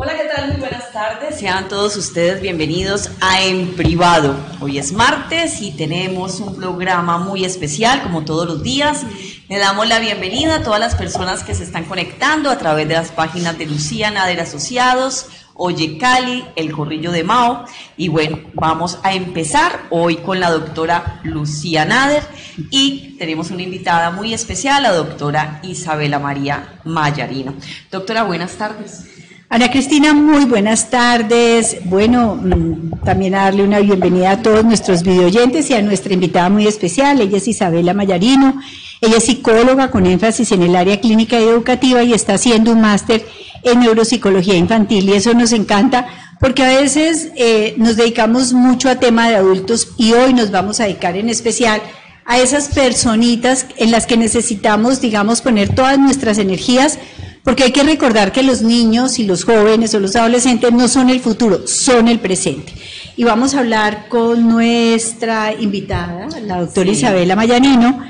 Hola, ¿qué tal? Muy buenas tardes. Sean todos ustedes bienvenidos a En Privado. Hoy es martes y tenemos un programa muy especial, como todos los días. Le damos la bienvenida a todas las personas que se están conectando a través de las páginas de Lucía Nader Asociados, Oye Cali, El Corrillo de Mao. Y bueno, vamos a empezar hoy con la doctora Lucía Nader y tenemos una invitada muy especial, la doctora Isabela María Mayarino. Doctora, buenas tardes. Ana Cristina, muy buenas tardes. Bueno, mm, también a darle una bienvenida a todos nuestros videoyentes y a nuestra invitada muy especial. Ella es Isabela Mayarino. Ella es psicóloga con énfasis en el área clínica y educativa y está haciendo un máster en neuropsicología infantil y eso nos encanta porque a veces eh, nos dedicamos mucho a tema de adultos y hoy nos vamos a dedicar en especial a esas personitas en las que necesitamos, digamos, poner todas nuestras energías porque hay que recordar que los niños y los jóvenes o los adolescentes no son el futuro, son el presente. Y vamos a hablar con nuestra invitada, la doctora Isabela Mayanino.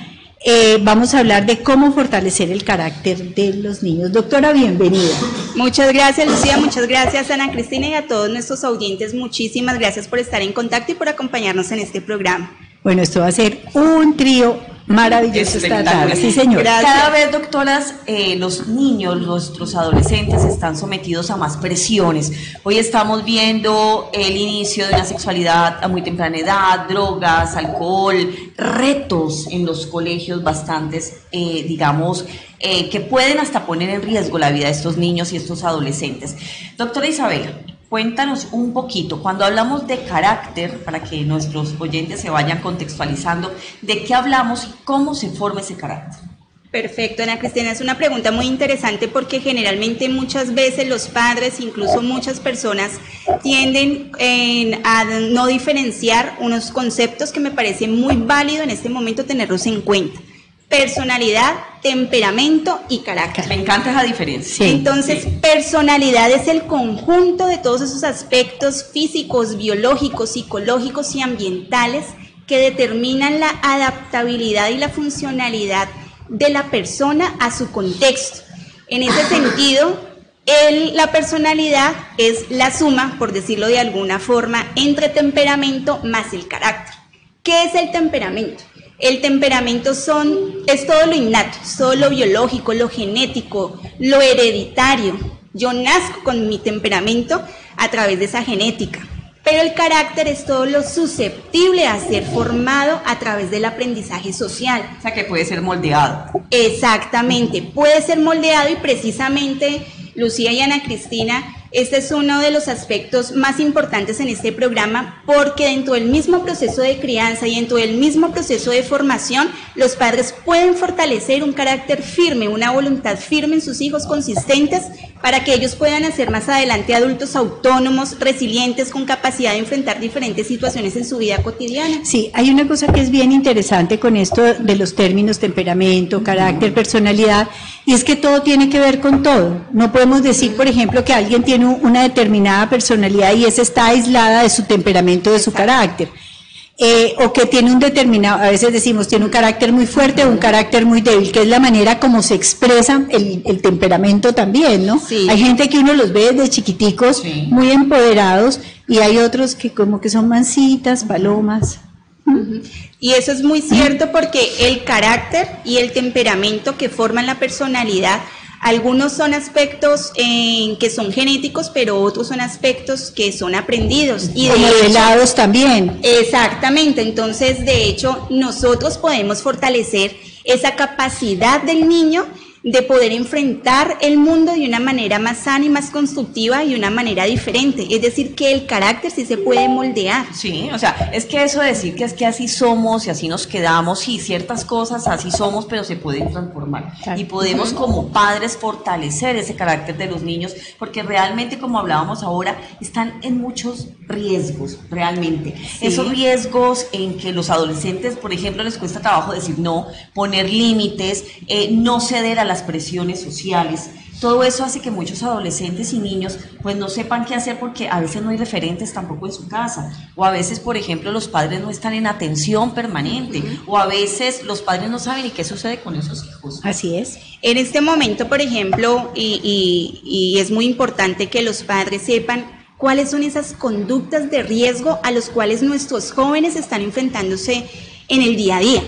Eh, vamos a hablar de cómo fortalecer el carácter de los niños. Doctora, bienvenida. Muchas gracias, Lucía. Muchas gracias, Ana Cristina, y a todos nuestros oyentes. Muchísimas gracias por estar en contacto y por acompañarnos en este programa. Bueno, esto va a ser un trío maravilloso esta tarde. Sí, señor. Cada vez, doctoras, eh, los niños, nuestros adolescentes están sometidos a más presiones. Hoy estamos viendo el inicio de una sexualidad a muy temprana edad, drogas, alcohol, retos en los colegios bastantes, eh, digamos, eh, que pueden hasta poner en riesgo la vida de estos niños y estos adolescentes. Doctora Isabela, Cuéntanos un poquito, cuando hablamos de carácter, para que nuestros oyentes se vayan contextualizando, ¿de qué hablamos y cómo se forma ese carácter? Perfecto, Ana Cristina, es una pregunta muy interesante porque generalmente muchas veces los padres, incluso muchas personas, tienden a no diferenciar unos conceptos que me parece muy válido en este momento tenerlos en cuenta personalidad, temperamento y carácter. Me encanta esa diferencia. Entonces, personalidad es el conjunto de todos esos aspectos físicos, biológicos, psicológicos y ambientales que determinan la adaptabilidad y la funcionalidad de la persona a su contexto. En ese sentido, la personalidad es la suma, por decirlo de alguna forma, entre temperamento más el carácter. ¿Qué es el temperamento? El temperamento son, es todo lo innato, todo lo biológico, lo genético, lo hereditario. Yo nazco con mi temperamento a través de esa genética. Pero el carácter es todo lo susceptible a ser formado a través del aprendizaje social. O sea, que puede ser moldeado. Exactamente, puede ser moldeado y precisamente Lucía y Ana Cristina este es uno de los aspectos más importantes en este programa porque dentro del mismo proceso de crianza y dentro del mismo proceso de formación, los padres pueden fortalecer un carácter firme, una voluntad firme en sus hijos consistentes para que ellos puedan hacer más adelante adultos autónomos, resilientes, con capacidad de enfrentar diferentes situaciones en su vida cotidiana. Sí, hay una cosa que es bien interesante con esto de los términos temperamento, carácter, personalidad, y es que todo tiene que ver con todo. No podemos decir, por ejemplo, que alguien tiene una determinada personalidad y esa está aislada de su temperamento, de su carácter. Eh, o que tiene un determinado, a veces decimos, tiene un carácter muy fuerte o un carácter muy débil, que es la manera como se expresa el, temperamento también, ¿no? Hay gente que uno los ve desde chiquiticos, muy empoderados, y hay otros que como que son mansitas, palomas. Y eso es muy cierto porque el carácter y el temperamento que forman la personalidad algunos son aspectos eh, que son genéticos, pero otros son aspectos que son aprendidos. Y modelados también. Exactamente. Entonces, de hecho, nosotros podemos fortalecer esa capacidad del niño de poder enfrentar el mundo de una manera más sana y más constructiva y de una manera diferente. Es decir, que el carácter sí se puede moldear. Sí, o sea, es que eso de decir que es que así somos y así nos quedamos y ciertas cosas así somos, pero se pueden transformar. Y podemos como padres fortalecer ese carácter de los niños, porque realmente, como hablábamos ahora, están en muchos riesgos, realmente. Esos riesgos en que los adolescentes, por ejemplo, les cuesta trabajo decir no, poner límites, eh, no ceder a las presiones sociales, todo eso hace que muchos adolescentes y niños pues no sepan qué hacer porque a veces no hay referentes tampoco en su casa, o a veces, por ejemplo, los padres no están en atención permanente, o a veces los padres no saben qué sucede con esos hijos. Así es. En este momento, por ejemplo, y, y es muy importante que los padres sepan cuáles son esas conductas de riesgo a los cuales nuestros jóvenes están enfrentándose en el día a día.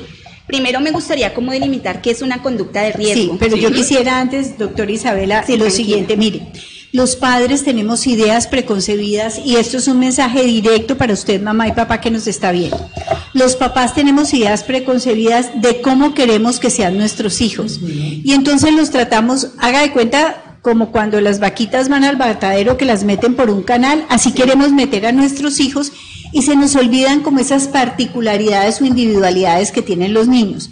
Primero me gustaría como delimitar qué es una conducta de riesgo. Sí, pero yo quisiera antes, doctora Isabela, lo siguiente, mire, los padres tenemos ideas preconcebidas y esto es un mensaje directo para usted, mamá y papá, que nos está viendo. Los papás tenemos ideas preconcebidas de cómo queremos que sean nuestros hijos. Y entonces los tratamos, haga de cuenta, como cuando las vaquitas van al batadero que las meten por un canal, así queremos meter a nuestros hijos y se nos olvidan como esas particularidades o individualidades que tienen los niños.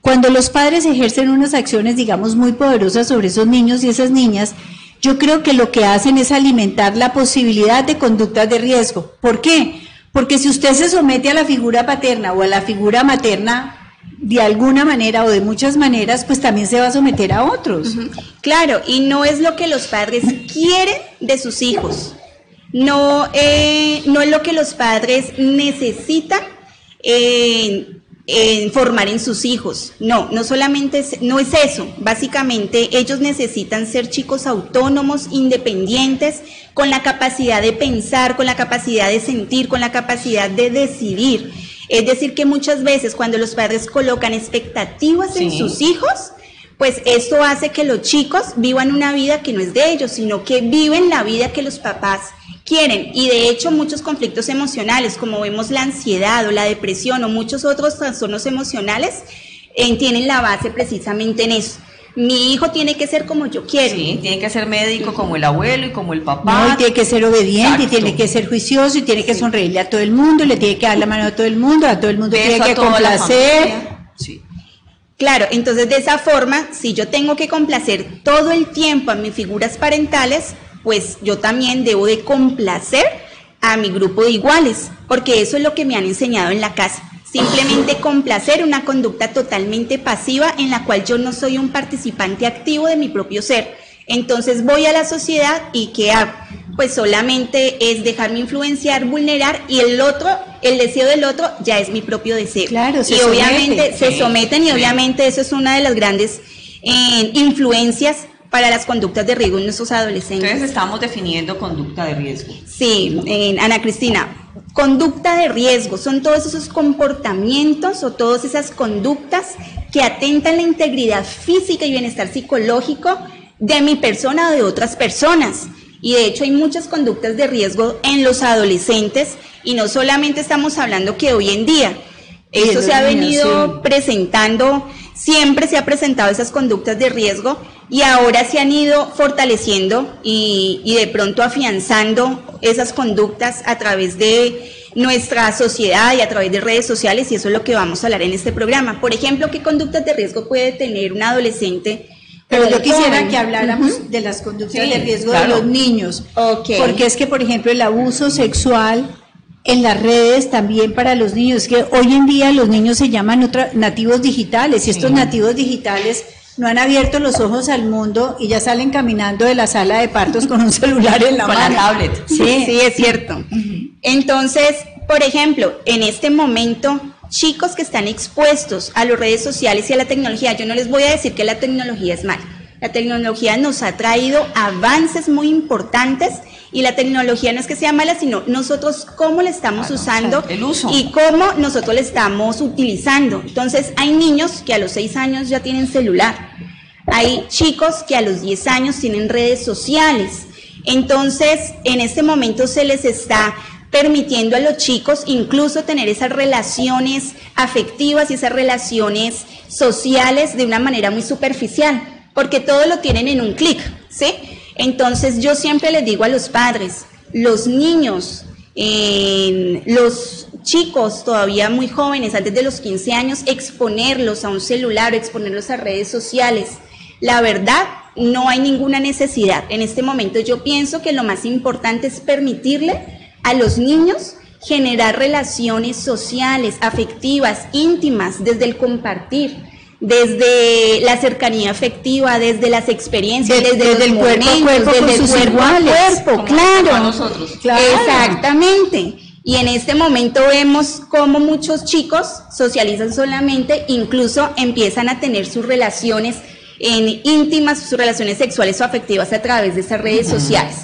Cuando los padres ejercen unas acciones, digamos, muy poderosas sobre esos niños y esas niñas, yo creo que lo que hacen es alimentar la posibilidad de conductas de riesgo. ¿Por qué? Porque si usted se somete a la figura paterna o a la figura materna, de alguna manera o de muchas maneras, pues también se va a someter a otros. Claro, y no es lo que los padres quieren de sus hijos, no, eh, no es lo que los padres necesitan en, formar en sus hijos. No, no solamente es, no es eso. Básicamente ellos necesitan ser chicos autónomos, independientes, con la capacidad de pensar, con la capacidad de sentir, con la capacidad de decidir. Es decir, que muchas veces cuando los padres colocan expectativas en sus hijos, pues esto hace que los chicos vivan una vida que no es de ellos, sino que viven la vida que los papás quieren. Y de hecho muchos conflictos emocionales, como vemos la ansiedad o la depresión o muchos otros trastornos emocionales, eh, tienen la base precisamente en eso mi hijo tiene que ser como yo quiero. Sí, tiene que ser médico como el abuelo y como el papá. No, y tiene que ser obediente, y tiene que ser juicioso, y tiene que sonreírle a todo el mundo, y le tiene que dar la mano a todo el mundo, a todo el mundo tiene que complacer. Sí. Claro, entonces de esa forma, si yo tengo que complacer todo el tiempo a mis figuras parentales, pues yo también debo de complacer a mi grupo de iguales, porque eso es lo que me han enseñado en la casa. Simplemente complacer una conducta totalmente pasiva en la cual yo no soy un participante activo de mi propio ser. Entonces voy a la sociedad y ¿qué hago? Pues solamente es dejarme influenciar, vulnerar y el otro, el deseo del otro ya es mi propio deseo. Claro, y obviamente se someten y obviamente eso es una de las grandes eh, influencias para las conductas de riesgo en nuestros adolescentes. Entonces estamos definiendo conducta de riesgo. Sí, Ana Cristina, conducta de riesgo son todos esos comportamientos o todas esas conductas que atentan la integridad física y bienestar psicológico de mi persona o de otras personas. Y de hecho hay muchas conductas de riesgo en los adolescentes y no solamente estamos hablando que hoy en día, eso se ha venido presentando, siempre se ha presentado esas conductas de riesgo, y ahora se han ido fortaleciendo y, y, de pronto afianzando esas conductas a través de nuestra sociedad y a través de redes sociales y eso es lo que vamos a hablar en este programa. Por ejemplo, ¿qué conductas de riesgo puede tener un adolescente? Pero yo quisiera que habláramos de las conductas de riesgo de los niños, porque es que, por ejemplo, el abuso sexual en las redes también para los niños, que hoy en día los niños se llaman nativos digitales y estos nativos digitales no han abierto los ojos al mundo y ya salen caminando de la sala de partos con un celular en la con mano. la tablet. Sí, sí, es cierto. Entonces, por ejemplo, en este momento, chicos que están expuestos a las redes sociales y a la tecnología, yo no les voy a decir que la tecnología es mala. La tecnología nos ha traído avances muy importantes y la tecnología no es que sea mala, sino nosotros cómo la estamos usando y cómo nosotros la estamos utilizando. Entonces, hay niños que a los 6 años ya tienen celular. Hay chicos que a los 10 años tienen redes sociales. Entonces, en este momento se les está permitiendo a los chicos incluso tener esas relaciones afectivas y esas relaciones sociales de una manera muy superficial, porque todo lo tienen en un clic, ¿sí? Entonces yo siempre les digo a los padres, los niños, los chicos todavía muy jóvenes, antes de los 15 años, exponerlos a un celular exponerlos a redes sociales. La verdad, no hay ninguna necesidad. En este momento yo pienso que lo más importante es permitirle a los niños generar relaciones sociales, afectivas, íntimas, desde el compartir, desde la cercanía afectiva, desde las experiencias, De- desde, desde el cuerpo a momentos, cuerpo con desde el sus cuerpo a iguales, cuerpo, claro. nosotros. Claro. Exactamente. Y en este momento vemos cómo muchos chicos socializan solamente, incluso empiezan a tener sus relaciones en íntimas, sus relaciones sexuales o afectivas a través de estas redes sociales.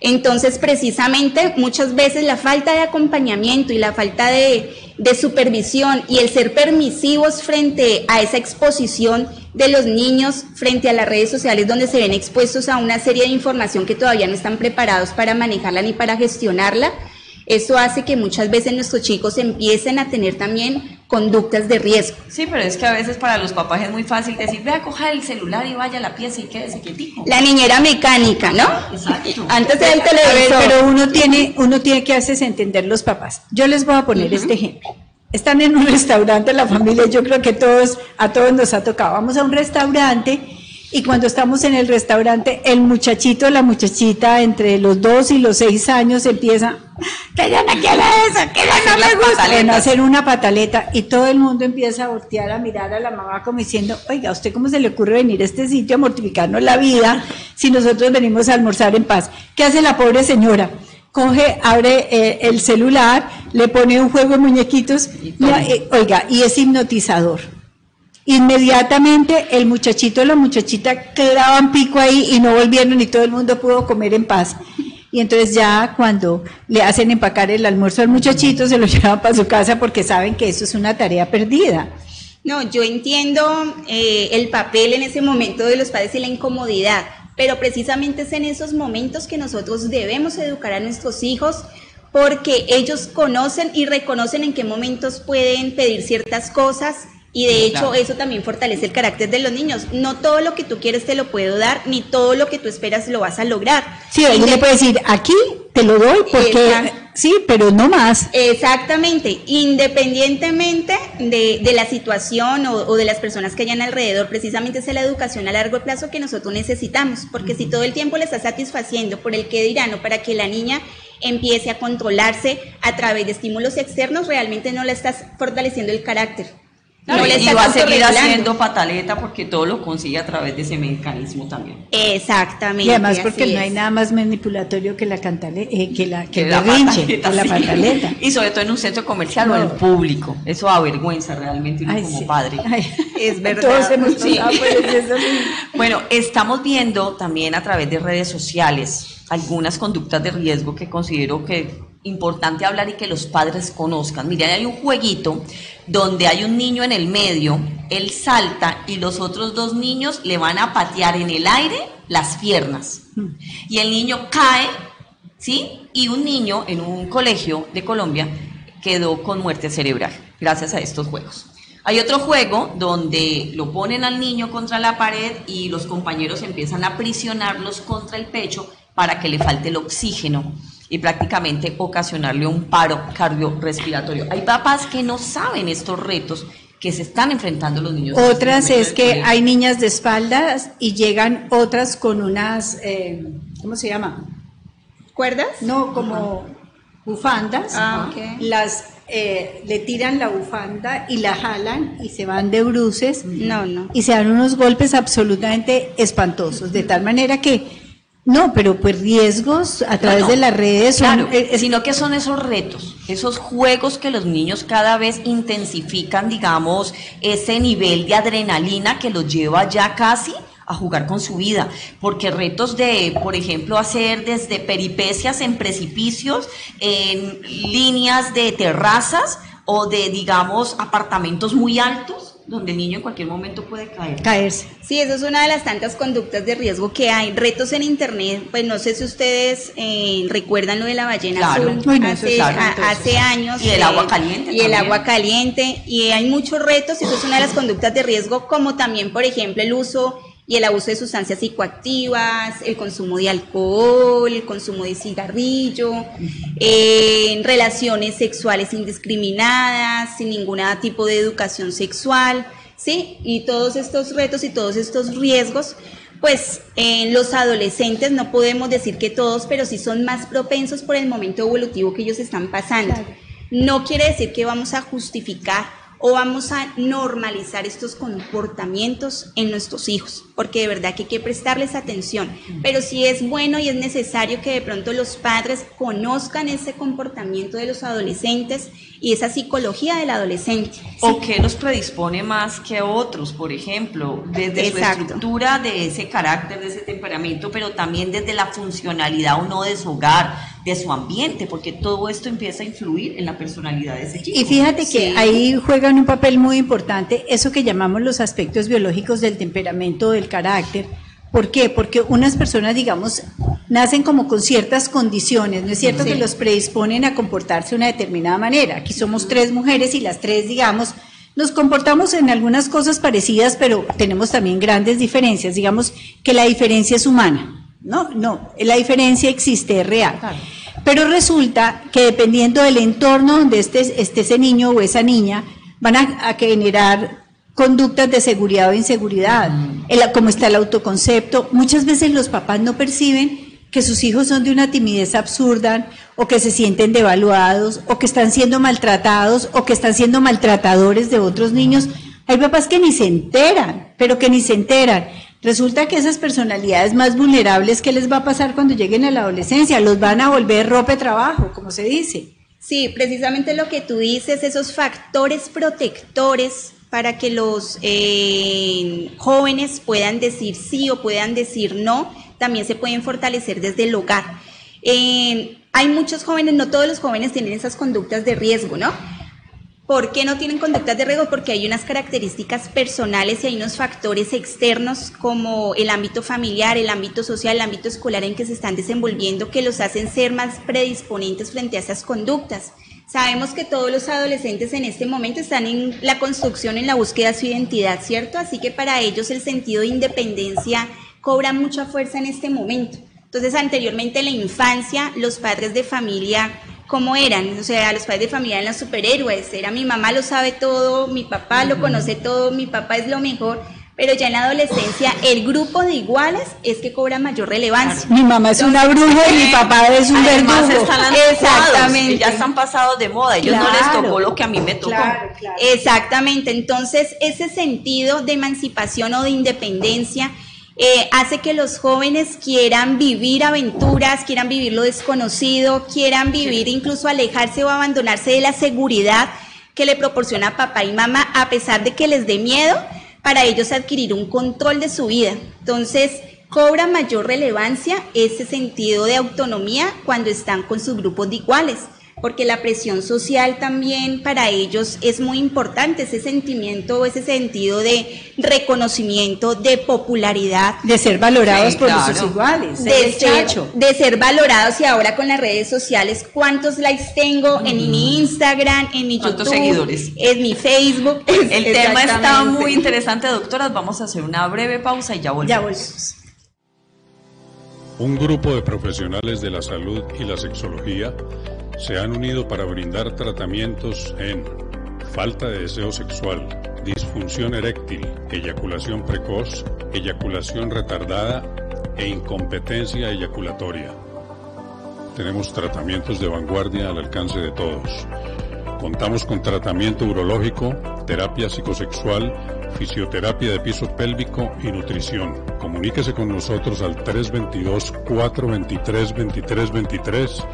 Entonces, precisamente, muchas veces la falta de acompañamiento y la falta de, supervisión y el ser permisivos frente a esa exposición de los niños frente a las redes sociales donde se ven expuestos a una serie de información que todavía no están preparados para manejarla ni para gestionarla, eso hace que muchas veces nuestros chicos empiecen a tener también conductas de riesgo. Sí, pero es que a veces para los papás es muy fácil decir, vea, coja el celular y vaya a la pieza y quédese quietico. La niñera mecánica, ¿no? Exacto. Antes era el A ver, televisor. pero uno tiene, uno tiene que hacerse entender los papás. Yo les voy a poner este ejemplo. Están en un restaurante la familia, yo creo que todos, a todos nos ha tocado. Vamos a un restaurante y cuando estamos en el restaurante, el muchachito, la muchachita entre los dos y los seis años empieza, que yo no quiero eso, que yo no me gusta. Bueno, hacer una pataleta y todo el mundo empieza a voltear a mirar a la mamá como diciendo, oiga, ¿a usted cómo se le ocurre venir a este sitio a mortificarnos la vida si nosotros venimos a almorzar en paz? ¿Qué hace la pobre señora? Coge, abre eh, el celular, le pone un juego de muñequitos, Y todo. y, eh, oiga, y es hipnotizador. Inmediatamente el muchachito o la muchachita clavan pico ahí y no volvieron y todo el mundo pudo comer en paz. Y entonces ya cuando le hacen empacar el almuerzo al muchachito se lo llevan para su casa porque saben que eso es una tarea perdida. No, yo entiendo eh, el papel en ese momento de los padres y la incomodidad, pero precisamente es en esos momentos que nosotros debemos educar a nuestros hijos porque ellos conocen y reconocen en qué momentos pueden pedir ciertas cosas y de hecho Claro. eso también fortalece el carácter de los niños. No todo lo que tú quieres te lo puedo dar, ni todo lo que tú esperas lo vas a lograr. Sí, ella le puede decir, aquí te lo doy porque sí, pero no más. Exactamente, independientemente de, de la situación o, o de las personas que hayan alrededor, precisamente es la educación a largo plazo que nosotros necesitamos, porque si todo el tiempo le estás satisfaciendo por el que dirán o para que la niña empiece a controlarse a través de estímulos externos, realmente no le estás fortaleciendo el carácter. Claro, no le y va a seguir haciendo pataleta porque todo lo consigue a través de ese mecanismo también. Exactamente. Y además porque no hay nada más manipulatorio que la cantale, eh, que la que la berrinche, pataleta, que la sí. pataleta. Y sobre todo en un centro comercial o en público. Eso avergüenza realmente uno Ay, como sí. padre. Ay, Es verdad. Todos hemos Sí. eso. Bueno, estamos viendo también a través de redes sociales algunas conductas de riesgo que considero que importante hablar y que los padres conozcan. Miren, hay un jueguito donde hay un niño en el medio, él salta y los otros dos niños le van a patear en el aire las piernas. Y el niño cae, ¿sí? Y un niño en un colegio de Colombia quedó con muerte cerebral gracias a estos juegos. Hay otro juego donde lo ponen al niño contra la pared y los compañeros empiezan a prisionarlos contra el pecho para que le falte el oxígeno y prácticamente ocasionarle un paro cardiorrespiratorio. Hay papás que no saben estos retos que se están enfrentando los niños. este Otras es que colegio. hay niñas de espaldas y llegan otras con unas, eh, ¿cómo se llama? ¿Cuerdas? No, como bufandas. Ah, ok. Las eh, le tiran la bufanda y la jalan y se van de bruces No, no. y se dan unos golpes absolutamente espantosos, de tal manera que no, pero pues riesgos a través no. de las redes son, Claro, eh, sino que son esos retos, esos juegos que los niños cada vez intensifican, digamos, ese nivel de adrenalina que los lleva ya casi a jugar con su vida, porque retos de, por ejemplo, hacer desde peripecias en precipicios, en líneas de terrazas o de, digamos, apartamentos muy altos, donde el niño en cualquier momento puede caer. caerse. Sí, eso es una de las tantas conductas de riesgo que hay. Retos en internet, pues no sé si ustedes eh, recuerdan lo de la ballena Claro. azul no, hace, claro, a- entonces. hace años. Y el eh, agua caliente Y el agua caliente. Y hay muchos retos, y eso es una de las conductas de riesgo, como también, por ejemplo, el uso y el abuso de sustancias psicoactivas, el consumo de alcohol, el consumo de cigarrillo, eh, relaciones sexuales indiscriminadas, sin ningún tipo de educación sexual, ¿sí? Y todos estos retos y todos estos riesgos, pues en los adolescentes no podemos decir que todos, pero sí son más propensos por el momento evolutivo que ellos están pasando. No quiere decir que vamos a justificar o vamos a normalizar estos comportamientos en nuestros hijos, porque de verdad que hay que prestarles atención. Pero sí es bueno y es necesario que de pronto los padres conozcan ese comportamiento de los adolescentes y esa psicología del adolescente. ¿O qué los predispone más que otros, por ejemplo? Desde su estructura de ese carácter, de ese temperamento, pero también desde la funcionalidad o no de su hogar, de su ambiente, porque todo esto empieza a influir en la personalidad de ese chico. Y fíjate que ahí juegan un papel muy importante eso que llamamos los aspectos biológicos del temperamento, del carácter. ¿Por qué? Porque unas personas, digamos, nacen como con ciertas condiciones, ¿no es cierto? Que los predisponen a comportarse de una determinada manera. Aquí somos tres mujeres y las tres, digamos, nos comportamos en algunas cosas parecidas, pero tenemos también grandes diferencias. Digamos que la diferencia es humana. No, no, la diferencia existe, es real. Pero resulta que dependiendo del entorno donde esté, ese niño o esa niña, van a, generar conductas de seguridad o inseguridad, como está el autoconcepto. Muchas veces los papás no perciben que sus hijos son de una timidez absurda, o que se sienten devaluados, o que están siendo maltratados, o que están siendo maltratadores de otros niños. Hay papás que ni se enteran, pero que ni se enteran. Resulta que esas personalidades más vulnerables, ¿qué les va a pasar cuando lleguen a la adolescencia? Los van a volver ropa de trabajo, como se dice. Sí, precisamente lo que tú dices, esos factores protectores para que los eh, jóvenes puedan decir sí o puedan decir no, también se pueden fortalecer desde el hogar. Eh, hay muchos jóvenes, no todos los jóvenes tienen esas conductas de riesgo, ¿no? ¿Por qué no tienen conductas de riesgo? Porque hay unas características personales y hay unos factores externos como el ámbito familiar, el ámbito social, el ámbito escolar en que se están desenvolviendo que los hacen ser más predisponentes frente a esas conductas. Sabemos que todos los adolescentes en este momento están en la construcción, en la búsqueda de su identidad, ¿cierto? Así que para ellos el sentido de independencia cobra mucha fuerza en este momento. Entonces, anteriormente en la infancia, los padres de familia cómo eran, o sea, los padres de familia eran los superhéroes, era mi mamá lo sabe todo, mi papá lo conoce todo, mi papá es lo mejor, pero ya en la adolescencia el grupo de iguales es que cobra mayor relevancia. Mi mamá es una bruja y mi papá es un verdugo. Están Exactamente. Ya están pasados de moda, ellos no les tocó lo que a mí me tocó. Exactamente, entonces ese sentido de emancipación o de independencia eh, hace que los jóvenes quieran vivir aventuras, quieran vivir lo desconocido, quieran vivir incluso alejarse o abandonarse de la seguridad que le proporciona papá y mamá, a pesar de que les dé miedo para ellos adquirir un control de su vida. Entonces, cobra mayor relevancia ese sentido de autonomía cuando están con sus grupos de iguales porque la presión social también para ellos es muy importante, ese sentimiento, ese sentido de reconocimiento, de popularidad. De ser valorados por sus iguales. De ser, de ser, valorados y ahora con las redes sociales, ¿cuántos likes tengo en mi Instagram, en mi YouTube? seguidores? En mi Facebook. El tema está muy interesante, doctoras. Vamos a hacer una breve pausa y ya volvemos. Ya volvemos. Un grupo de profesionales de la salud y la sexología se han unido para brindar tratamientos en falta de deseo sexual, disfunción eréctil, eyaculación precoz, eyaculación retardada e incompetencia eyaculatoria. Tenemos tratamientos de vanguardia al alcance de todos. Contamos con tratamiento urológico, terapia psicosexual, fisioterapia de piso pélvico y nutrición. Comuníquese con nosotros al 322 423 2323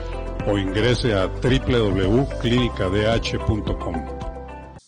o ingrese a www.clinicadh.com.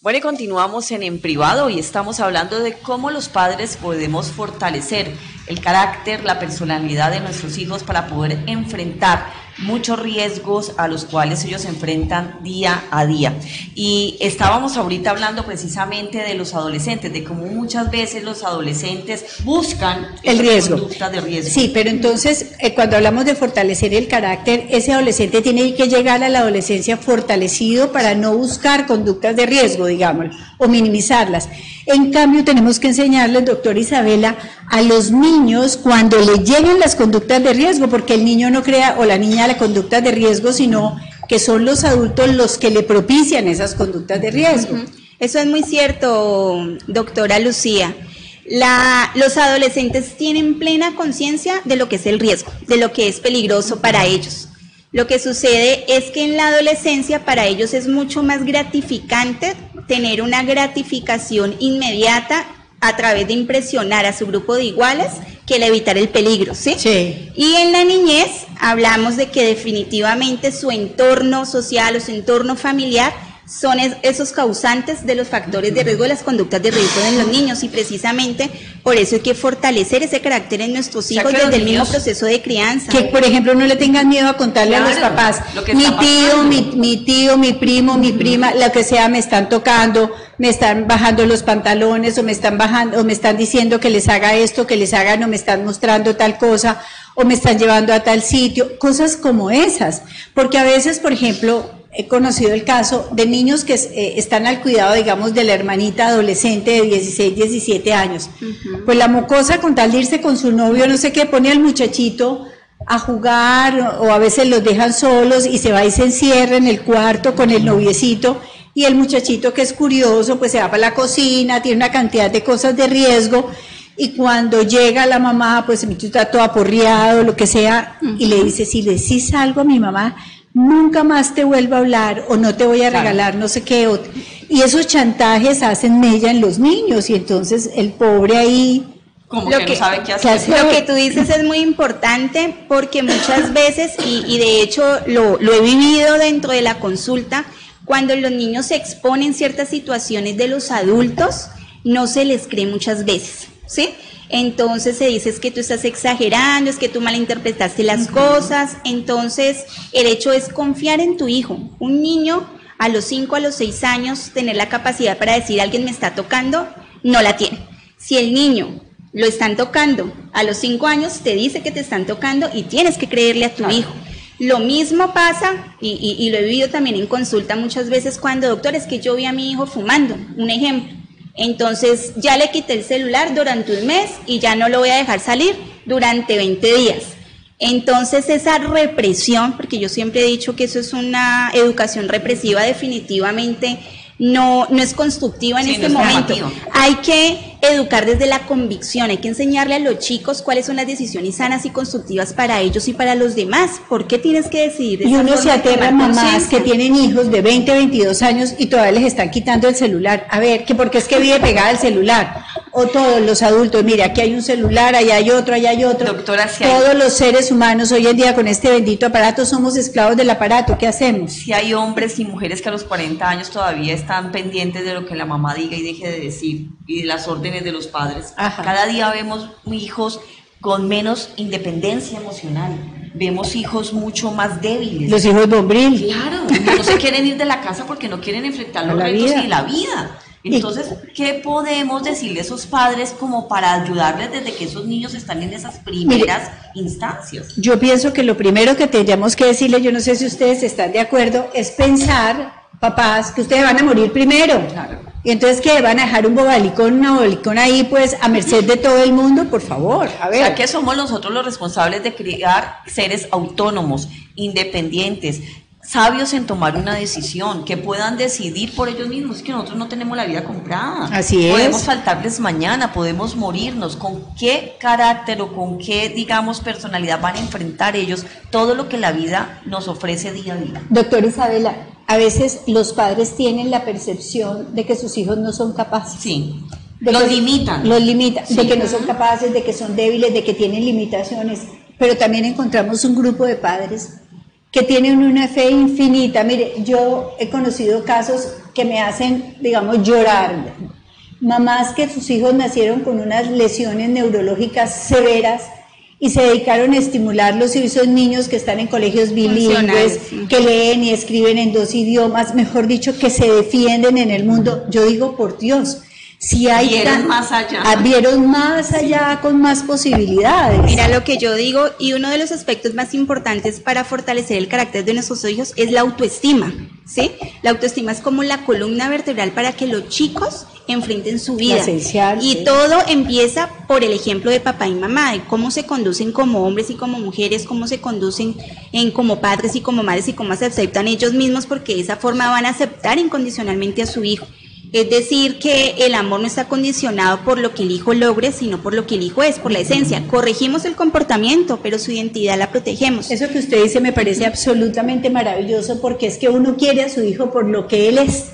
Bueno, y continuamos en En Privado y estamos hablando de cómo los padres podemos fortalecer el carácter, la personalidad de nuestros hijos para poder enfrentar muchos riesgos a los cuales ellos se enfrentan día a día. Y estábamos ahorita hablando precisamente de los adolescentes, de cómo muchas veces los adolescentes buscan el riesgo. de riesgo. Sí, pero entonces eh, cuando hablamos de fortalecer el carácter, ese adolescente tiene que llegar a la adolescencia fortalecido para no buscar conductas de riesgo, digamos, o minimizarlas. En cambio, tenemos que enseñarles, doctora Isabela, a los niños cuando le lleguen las conductas de riesgo, porque el niño no crea o la niña la conducta de riesgo, sino que son los adultos los que le propician esas conductas de riesgo. Eso es muy cierto, doctora Lucía. los adolescentes tienen plena conciencia de lo que es el riesgo, de lo que es peligroso para ellos. Lo que sucede es que en la adolescencia para ellos es mucho más gratificante tener una gratificación inmediata a través de impresionar a su grupo de iguales que el evitar el peligro, ¿sí? Sí. Y en la niñez hablamos de que definitivamente su entorno social o su entorno familiar son esos causantes de los factores de riesgo de las conductas de riesgo en los niños y precisamente por eso hay que fortalecer ese carácter en nuestros hijos desde el mismo proceso de crianza. Que por ejemplo no le tengan miedo a contarle a los papás, mi tío, mi, mi, tío, mi primo, mi prima, lo que sea, me están tocando, me están bajando los pantalones o me están bajando o me están diciendo que les haga esto, que les hagan o me están mostrando tal cosa o me están llevando a tal sitio, cosas como esas, porque a veces, por ejemplo, he conocido el caso de niños que eh, están al cuidado, digamos, de la hermanita adolescente de 16, 17 años. Pues la mocosa, con tal de irse con su novio, no sé qué, pone al muchachito a jugar o a veces los dejan solos y se va y se encierra en el cuarto con el noviecito y el muchachito que es curioso, pues se va para la cocina, tiene una cantidad de cosas de riesgo y cuando llega la mamá, pues el muchacho está todo aporreado, lo que sea, y le dice, si le decís algo a mi mamá, nunca más te vuelvo a hablar o no te voy a regalar no sé qué. Y esos chantajes hacen mella en los niños y entonces el pobre ahí... Como que, no sabe qué hacer. Lo que tú dices es muy importante porque muchas veces, y, de hecho lo, lo he vivido dentro de la consulta, cuando los niños se exponen ciertas situaciones de los adultos, no se les cree muchas veces, ¿sí? entonces se dice es que tú estás exagerando, es que tú malinterpretaste las cosas, entonces el hecho es confiar en tu hijo. Un niño a los 5, a los 6 años, tener la capacidad para decir alguien me está tocando, no la tiene. Si el niño lo están tocando a los 5 años, te dice que te están tocando y tienes que creerle a tu hijo. Lo mismo pasa, y, lo he vivido también en consulta muchas veces cuando, doctor, es que yo vi a mi hijo fumando, un ejemplo. Entonces ya le quité el celular durante un mes y ya no lo voy a dejar salir durante 20 días. Entonces esa represión, porque yo siempre he dicho que eso es una educación represiva definitivamente no, no es constructiva en este momento. Hay que educar desde la convicción, hay que enseñarle a los chicos cuáles son las decisiones sanas y constructivas para ellos y para los demás. ¿Por qué tienes que decidir? y uno se aterra a mamás que tienen hijos de 20, 22 años y todavía les están quitando el celular. A ver, que porque es que vive pegada el celular. O todos los adultos, mire, aquí hay un celular, allá hay otro, allá hay otro. Doctora, todos los seres humanos hoy en día con este bendito aparato somos esclavos del aparato. ¿Qué hacemos? Si hay hombres y mujeres que a los 40 años todavía están pendientes de lo que la mamá diga y deje de decir y de las órdenes de los padres. Cada día vemos hijos con menos independencia emocional. Vemos hijos mucho más débiles. Los hijos bombril. Claro, no se quieren ir de la casa porque no quieren enfrentar los retos y la vida. Entonces, ¿qué podemos decirle a esos padres como para ayudarles desde que esos niños están en esas primeras instancias? Yo pienso que lo primero que tendríamos que decirle, yo no sé si ustedes están de acuerdo, es pensar, papás, que ustedes van a morir primero. Claro. Y entonces, ¿qué? ¿Van a dejar un bobalicón, una bobalicón ahí, pues, a merced de todo el mundo? Por favor, a ver. O sea, que somos nosotros los responsables de criar seres autónomos, independientes, sabios en tomar una decisión, que puedan decidir por ellos mismos, es que nosotros no tenemos la vida comprada. Así es. Podemos faltarles mañana, podemos morirnos. ¿Con qué carácter o con qué, digamos, personalidad van a enfrentar ellos todo lo que la vida nos ofrece día a día? Doctor Isabela, a veces los padres tienen la percepción de que sus hijos no son capaces. Sí. los limitan. Los limitan, de que no son capaces, de que son débiles, de que tienen limitaciones. Pero también encontramos un grupo de padres que tienen una fe infinita. Mire, yo he conocido casos que me hacen, digamos, llorar. Mamás que sus hijos nacieron con unas lesiones neurológicas severas y se dedicaron a estimularlos y esos niños que están en colegios bilingües, que leen y escriben en dos idiomas, mejor dicho, que se defienden en el mundo. Yo digo, por Dios, si hay vieron más allá. Ah, vieron más allá con más posibilidades. Mira lo que yo digo, y uno de los aspectos más importantes para fortalecer el carácter de nuestros hijos es la autoestima, ¿sí? La autoestima es como la columna vertebral para que los chicos enfrenten su vida. y todo empieza por el ejemplo de papá y mamá, de cómo se conducen como hombres y como mujeres, cómo se conducen en como padres y como madres y cómo se aceptan ellos mismos, porque de esa forma van a aceptar incondicionalmente a su hijo. Es decir, que el amor no está condicionado por lo que el hijo logre, sino por lo que el hijo es, por la esencia. Corregimos el comportamiento, pero su identidad la protegemos. Eso que usted dice me parece absolutamente maravilloso porque es que uno quiere a su hijo por lo que él es.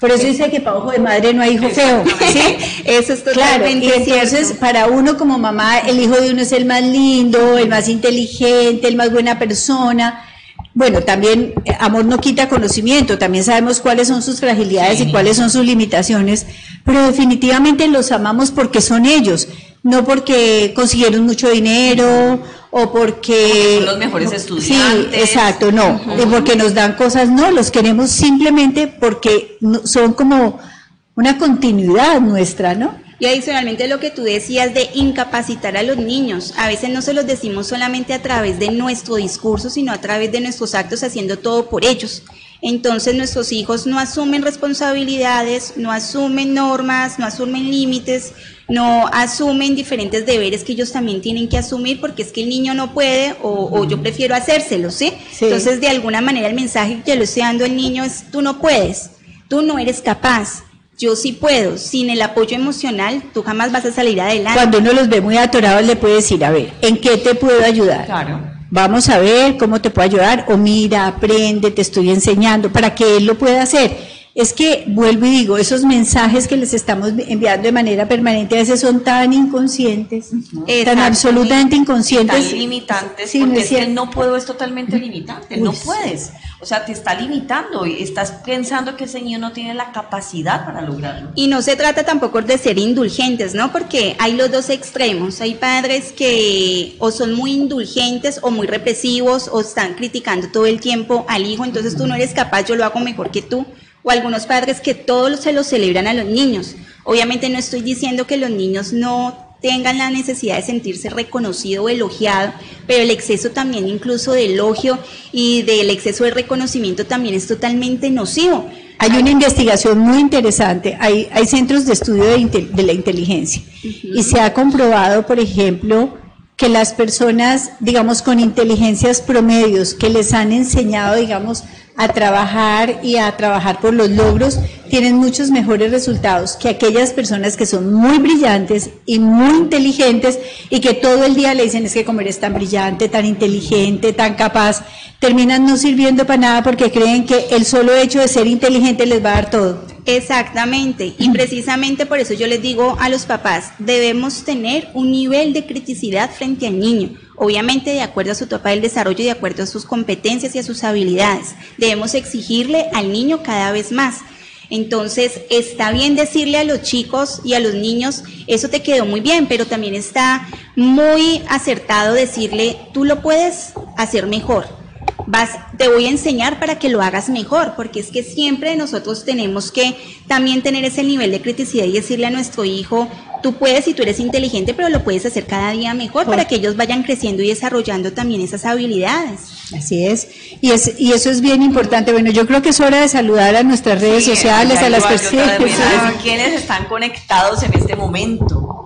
Por eso dice que para ojo de madre no hay hijo feo. ¿sí? Eso es Claro, y totalmente entonces cierto. para uno como mamá, el hijo de uno es el más lindo, el más inteligente, el más buena persona. Bueno, también eh, amor no quita conocimiento, también sabemos cuáles son sus fragilidades Sí. y cuáles son sus limitaciones, pero definitivamente los amamos porque son ellos, no porque consiguieron mucho dinero o porque... Son los mejores estudiantes. Sí, exacto, no, y porque nos dan cosas, no, los queremos simplemente porque son como una continuidad nuestra, ¿no? Y adicionalmente lo que tú decías de incapacitar a los niños, a veces no se los decimos solamente a través de nuestro discurso, sino a través de nuestros actos haciendo todo por ellos. Entonces nuestros hijos no asumen responsabilidades, no asumen normas, no asumen límites, no asumen diferentes deberes que ellos también tienen que asumir porque es que el niño no puede o, o yo prefiero hacérselo, ¿sí? Sí. Entonces de alguna manera el mensaje que yo le estoy dando al niño es tú no puedes, tú no eres capaz. Yo sí puedo, sin el apoyo emocional tú jamás vas a salir adelante. Cuando uno los ve muy atorados, le puede decir, a ver, ¿en qué te puedo ayudar? Claro. Vamos a ver cómo te puedo ayudar, o mira, aprende, te estoy enseñando, para que él lo pueda hacer. Es que, vuelvo y digo, esos mensajes que les estamos enviando de manera permanente a veces son tan inconscientes, tan absolutamente inconscientes. Tan limitantes, Sí, no porque es es que el no puedo es totalmente limitante, no Uy, puedes. O sea, te está limitando y estás pensando que ese niño no tiene la capacidad para lograrlo. Y no se trata tampoco de ser indulgentes, ¿no? Porque hay los dos extremos. Hay padres que o son muy indulgentes o muy represivos o están criticando todo el tiempo al hijo, entonces tú no eres capaz, yo lo hago mejor que tú. O algunos padres que todos se lo celebran a los niños. Obviamente no estoy diciendo que los niños no tengan la necesidad de sentirse reconocido o elogiado, pero el exceso también incluso de elogio y del exceso de reconocimiento también es totalmente nocivo. Hay una investigación muy interesante, hay, hay centros de estudio de, de la inteligencia y se ha comprobado, por ejemplo, que las personas, digamos, con inteligencias promedios que les han enseñado, digamos, a trabajar y a trabajar por los logros, tienen muchos mejores resultados que aquellas personas que son muy brillantes y muy inteligentes y que todo el día le dicen es que como eres tan brillante, tan inteligente, tan capaz, terminan no sirviendo para nada porque creen que el solo hecho de ser inteligente les va a dar todo. Exactamente, y precisamente por eso yo les digo a los papás, debemos tener un nivel de criticidad frente al niño, obviamente de acuerdo a su etapa del desarrollo y de acuerdo a sus competencias y a sus habilidades. Debemos exigirle al niño cada vez más. Entonces, está bien decirle a los chicos y a los niños, eso te quedó muy bien, pero también está muy acertado decirle, tú lo puedes hacer mejor vas, te voy a enseñar para que lo hagas mejor, porque es que siempre nosotros tenemos que también tener ese nivel de criticidad y decirle a nuestro hijo, tú puedes y tú eres inteligente, pero lo puedes hacer cada día mejor para que ellos vayan creciendo y desarrollando también esas habilidades. Así es. Y, es, y eso es bien importante. Bueno, yo creo que es hora de saludar a nuestras redes Sí, sociales, a las personas. quiénes están conectados en este momento.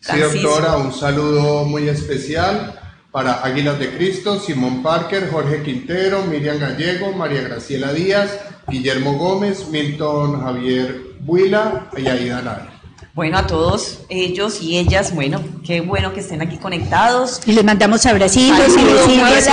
Sí, doctora, un saludo muy especial para Águilas de Cristo, Simón Parker, Jorge Quintero, Miriam Gallego, María Graciela Díaz, Guillermo Gómez, Milton Javier Buila y Aida Lara. Bueno, a todos ellos y ellas, bueno, qué bueno que estén aquí conectados. Y les mandamos abracitos y besitos.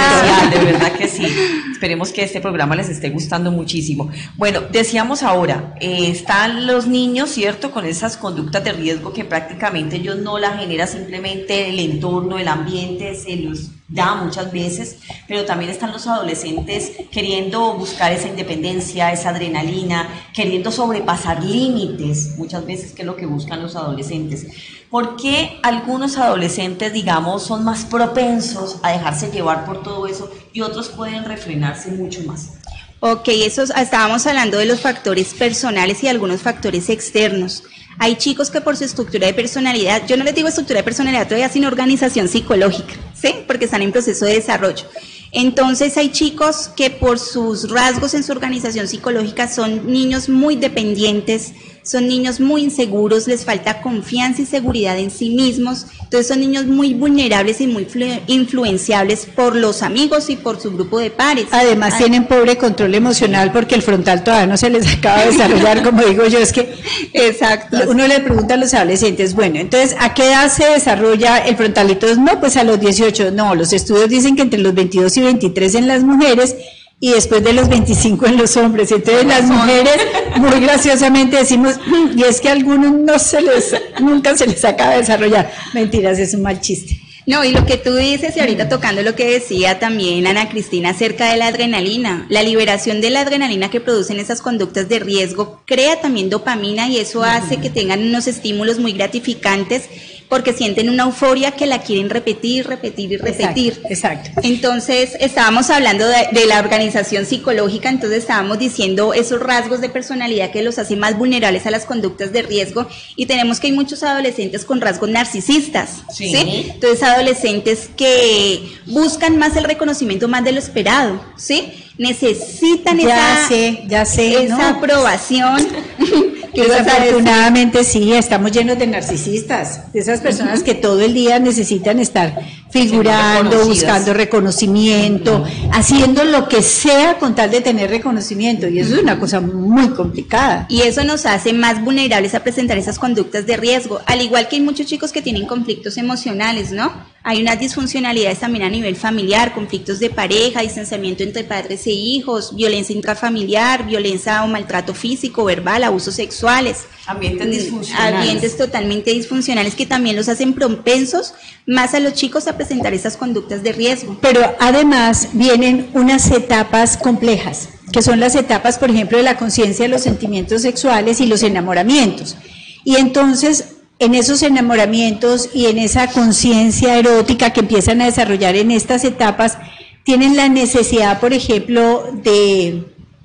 de verdad que sí. Esperemos que este programa les esté gustando muchísimo. Bueno, decíamos ahora, eh, están los niños, ¿cierto? Con esas conductas de riesgo que prácticamente ellos no la genera simplemente el entorno, el ambiente, se los da muchas veces, pero también están los adolescentes queriendo buscar esa independencia, esa adrenalina, queriendo sobrepasar límites, muchas veces que es lo que buscan los adolescentes. ¿Por qué algunos adolescentes, digamos, son más propensos a dejarse llevar por todo eso y otros pueden refrenarse mucho más? Ok, eso estábamos hablando de los factores personales y algunos factores externos. Hay chicos que por su estructura de personalidad, yo no les digo estructura de personalidad todavía, sino organización psicológica, ¿sí? Porque están en proceso de desarrollo. Entonces hay chicos que por sus rasgos en su organización psicológica son niños muy dependientes, son niños muy inseguros, les falta confianza y seguridad en sí mismos, entonces son niños muy vulnerables y muy influenciables por los amigos y por su grupo de pares. Además tienen pobre control emocional porque el frontal todavía no se les acaba de desarrollar, como digo yo, es que Exacto. uno le pregunta a los adolescentes, bueno, entonces, ¿a qué edad se desarrolla el frontal? Y todos, no, pues a los 18, no, los estudios dicen que entre los 22 y 23 en las mujeres y después de los 25 en los hombres. Entonces las mujeres muy graciosamente decimos, mm, y es que a algunos no se les, nunca se les acaba de desarrollar. Mentiras, es un mal chiste. No, y lo que tú dices, y ahorita tocando lo que decía también Ana Cristina acerca de la adrenalina, la liberación de la adrenalina que producen esas conductas de riesgo crea también dopamina y eso hace que tengan unos estímulos muy gratificantes porque sienten una euforia que la quieren repetir, repetir y repetir. Exacto. Entonces, estábamos hablando de, la organización psicológica, entonces estábamos diciendo esos rasgos de personalidad que los hacen más vulnerables a las conductas de riesgo y tenemos que hay muchos adolescentes con rasgos narcisistas, ¿sí? Entonces, adolescentes que buscan más el reconocimiento más de lo esperado, ¿sí? Necesitan ya sé, ya sé, esa aprobación. Desafortunadamente sí, estamos llenos de narcisistas, de esas personas que todo el día necesitan estar figurando, buscando reconocimiento, haciendo lo que sea con tal de tener reconocimiento. Y eso es una cosa muy complicada. Y eso nos hace más vulnerables a presentar esas conductas de riesgo, al igual que hay muchos chicos que tienen conflictos emocionales, ¿no? Hay unas disfuncionalidades también a nivel familiar, conflictos de pareja, distanciamiento entre padres e hijos, violencia intrafamiliar, violencia o maltrato físico, verbal, abusos sexuales. Ambientes disfuncionales. Ambientes totalmente disfuncionales que también los hacen propensos más a los chicos a presentar esas conductas de riesgo. Pero además vienen unas etapas complejas, que son las etapas, por ejemplo, de la conciencia de los sentimientos sexuales y los enamoramientos. Y entonces en esos enamoramientos y en esa conciencia erótica que empiezan a desarrollar en estas etapas, tienen la necesidad, por ejemplo, de,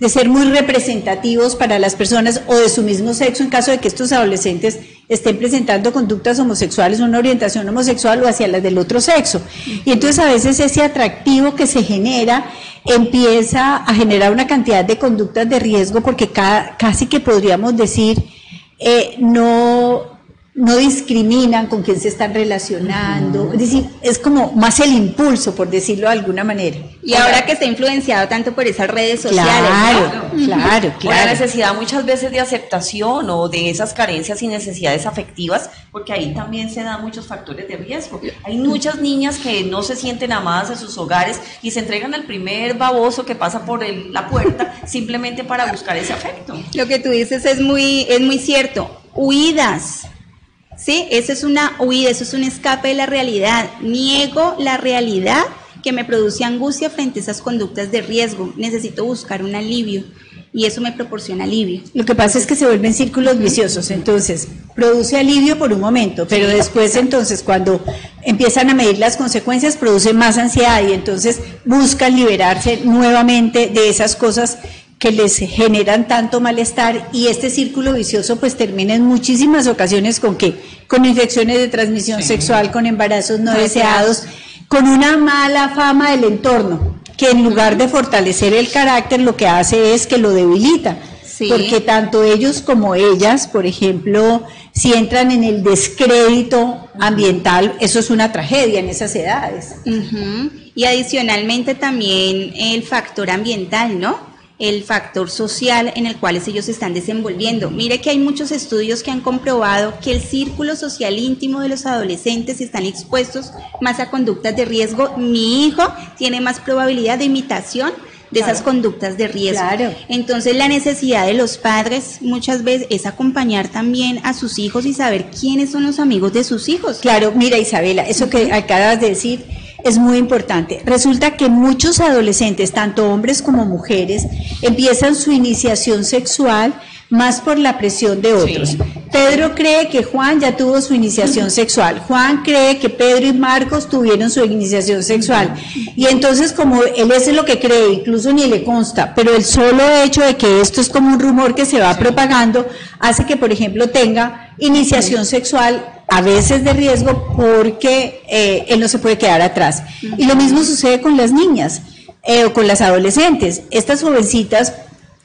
ser muy representativos para las personas o de su mismo sexo en caso de que estos adolescentes estén presentando conductas homosexuales, una orientación homosexual o hacia las del otro sexo. Y entonces a veces ese atractivo que se genera empieza a generar una cantidad de conductas de riesgo porque casi que podríamos decir, eh, no, no discriminan con quién se están relacionando, es decir, es como más el impulso, por decirlo de alguna manera. Y ahora que está influenciado tanto por esas redes sociales. Claro, claro, claro. la necesidad muchas veces de aceptación o de esas carencias y necesidades afectivas, porque ahí también se dan muchos factores de riesgo. Hay muchas niñas que no se sienten amadas en sus hogares y se entregan al primer baboso que pasa por la puerta simplemente para buscar ese afecto. Lo que tú dices es muy, es muy cierto. Huidas ¿sí? Eso es una huida, eso es un escape de la realidad. Niego la realidad que me produce angustia frente a esas conductas de riesgo. Necesito buscar un alivio y eso me proporciona alivio. Lo que pasa es que se vuelven círculos viciosos, entonces produce alivio por un momento, pero después entonces cuando empiezan a medir las consecuencias produce más ansiedad y entonces buscan liberarse nuevamente de esas cosas que les generan tanto malestar y este círculo vicioso pues termina en muchísimas ocasiones con que con infecciones de transmisión sexual, con embarazos no deseados, con una mala fama del entorno, que en lugar de fortalecer el carácter lo que hace es que lo debilita. Porque tanto ellos como ellas, por ejemplo, si entran en el descrédito ambiental, eso es una tragedia en esas edades. Y adicionalmente también el factor ambiental, ¿no? El factor social en el cual ellos se están desenvolviendo. Mire que hay muchos estudios que han comprobado que el círculo social íntimo de los adolescentes están expuestos más a conductas de riesgo. Mi hijo tiene más probabilidad de imitación de esas conductas de riesgo. Entonces la necesidad de los padres muchas veces es acompañar también a sus hijos y saber quiénes son los amigos de sus hijos. Claro, mira Isabela, eso que acabas de decir es muy importante. Resulta que muchos adolescentes, tanto hombres como mujeres, empiezan su iniciación sexual más por la presión de otros. Pedro cree que Juan ya tuvo su iniciación sexual. Juan cree que Pedro y Marcos tuvieron su iniciación sexual. Y entonces como él es lo que cree, incluso ni le consta, pero el solo hecho de que esto es como un rumor que se va propagando, hace que, por ejemplo, tenga iniciación sexual a veces de riesgo porque eh, él no se puede quedar atrás. Y lo mismo sucede con las niñas eh, o con las adolescentes. Estas jovencitas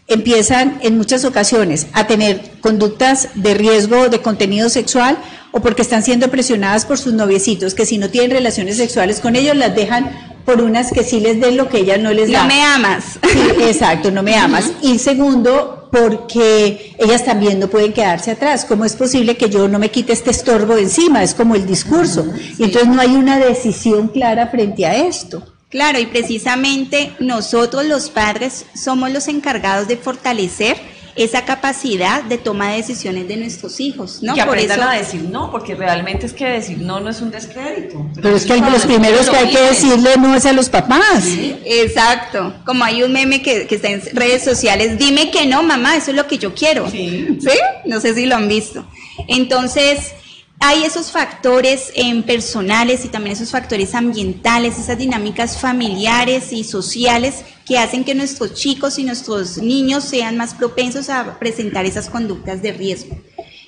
empiezan en muchas ocasiones a tener conductas de riesgo de contenido sexual o porque están siendo presionadas por sus noviecitos, que si no tienen relaciones sexuales con ellos las dejan por unas que sí les den lo que ellas no les dan. No me amas. Sí, exacto, no me amas. Y segundo, porque ellas también no pueden quedarse atrás. ¿Cómo es posible que yo no me quite este estorbo de encima? Es como el discurso. Y entonces no hay una decisión clara frente a esto. Claro, y precisamente nosotros los padres somos los encargados de fortalecer esa capacidad de toma de decisiones de nuestros hijos, ¿no? Que aprendan a decir no, porque realmente es que decir no no es un descrédito. Pero, es que hay los primeros que hay que decirle no es a los papás. Exacto. Como hay un meme que, que, está en redes sociales, dime que no, mamá, eso es lo que yo quiero. Sí. ¿Sí? No sé si lo han visto. Entonces, hay esos factores en personales y también esos factores ambientales, esas dinámicas familiares y sociales que hacen que nuestros chicos y nuestros niños sean más propensos a presentar esas conductas de riesgo.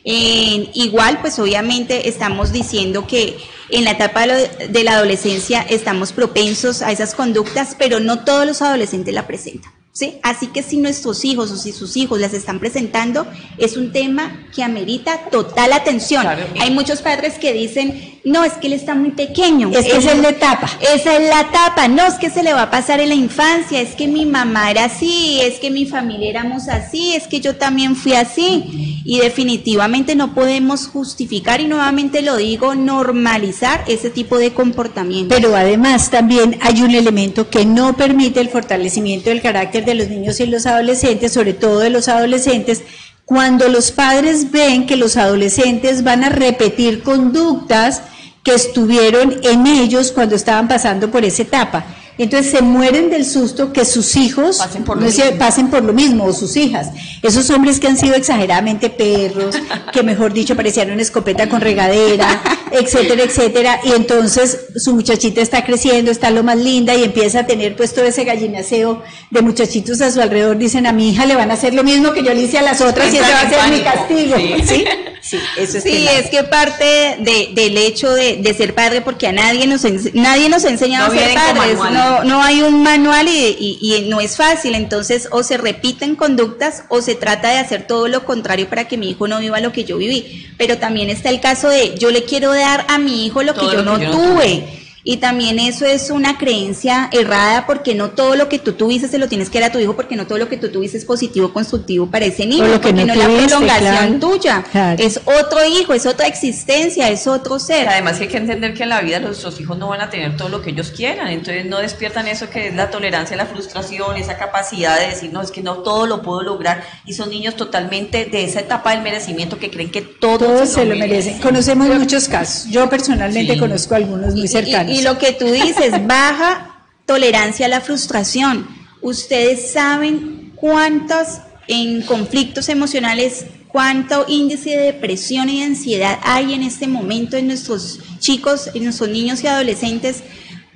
igual, pues obviamente estamos diciendo que en la etapa de la adolescencia estamos propensos a esas conductas, pero no todos los adolescentes la presentan. ¿Sí? Así que si nuestros hijos o si sus hijos las están presentando, es un tema que amerita total atención. Hay muchos padres que dicen, no, es que él está muy pequeño. Es que esa es la etapa. Esa es la etapa, no, es que se le va a pasar en la infancia, es que mi mamá era así, es que mi familia éramos así, es que yo también fui así. Y definitivamente no podemos justificar, y nuevamente lo digo, normalizar ese tipo de comportamiento. Pero además también hay un elemento que no permite el fortalecimiento del carácter de los niños y los adolescentes, sobre todo de los adolescentes, cuando los padres ven que los adolescentes van a repetir conductas que estuvieron en ellos cuando estaban pasando por esa etapa. Entonces se mueren del susto que sus hijos pasen por, lo pasen por lo mismo, o sus hijas. Esos hombres que han sido exageradamente perros, que mejor dicho parecían una escopeta con regadera, etcétera, etcétera. Y entonces su muchachita está creciendo, está lo más linda y empieza a tener pues todo ese gallinaceo de muchachitos a su alrededor. Dicen a mi hija le van a hacer lo mismo que yo le hice a las otras y ese va a ser mi castigo. ¿Sí? Sí, eso es, sí es que parte de, del hecho de, de, ser padre, porque a nadie nos, nadie nos ha enseñado no a ser padres, no, no hay un manual y, y, y, no es fácil, entonces o se repiten conductas o se trata de hacer todo lo contrario para que mi hijo no viva lo que yo viví, pero también está el caso de yo le quiero dar a mi hijo lo todo que yo lo no que yo tuve. Y también eso es una creencia errada porque no todo lo que tú tuviste se lo tienes que dar a tu hijo porque no todo lo que tú tuviste es positivo, constructivo para ese niño, lo que porque no no, es la prolongación claro. tuya. Claro. Es otro hijo, es otra existencia, es otro ser. Además hay que entender que en la vida nuestros hijos no van a tener todo lo que ellos quieran, entonces no despiertan eso que es la tolerancia, la frustración, esa capacidad de decir, no, es que no todo lo puedo lograr, y son niños totalmente de esa etapa del merecimiento que creen que todo Todos se lo merecen. Conocemos muchos casos. Yo personalmente Sí. conozco algunos muy cercanos. Y, y lo que tú dices, baja tolerancia a la frustración. Ustedes saben cuántos en conflictos emocionales, cuánto índice de depresión y de ansiedad hay en este momento en nuestros chicos, en nuestros niños y adolescentes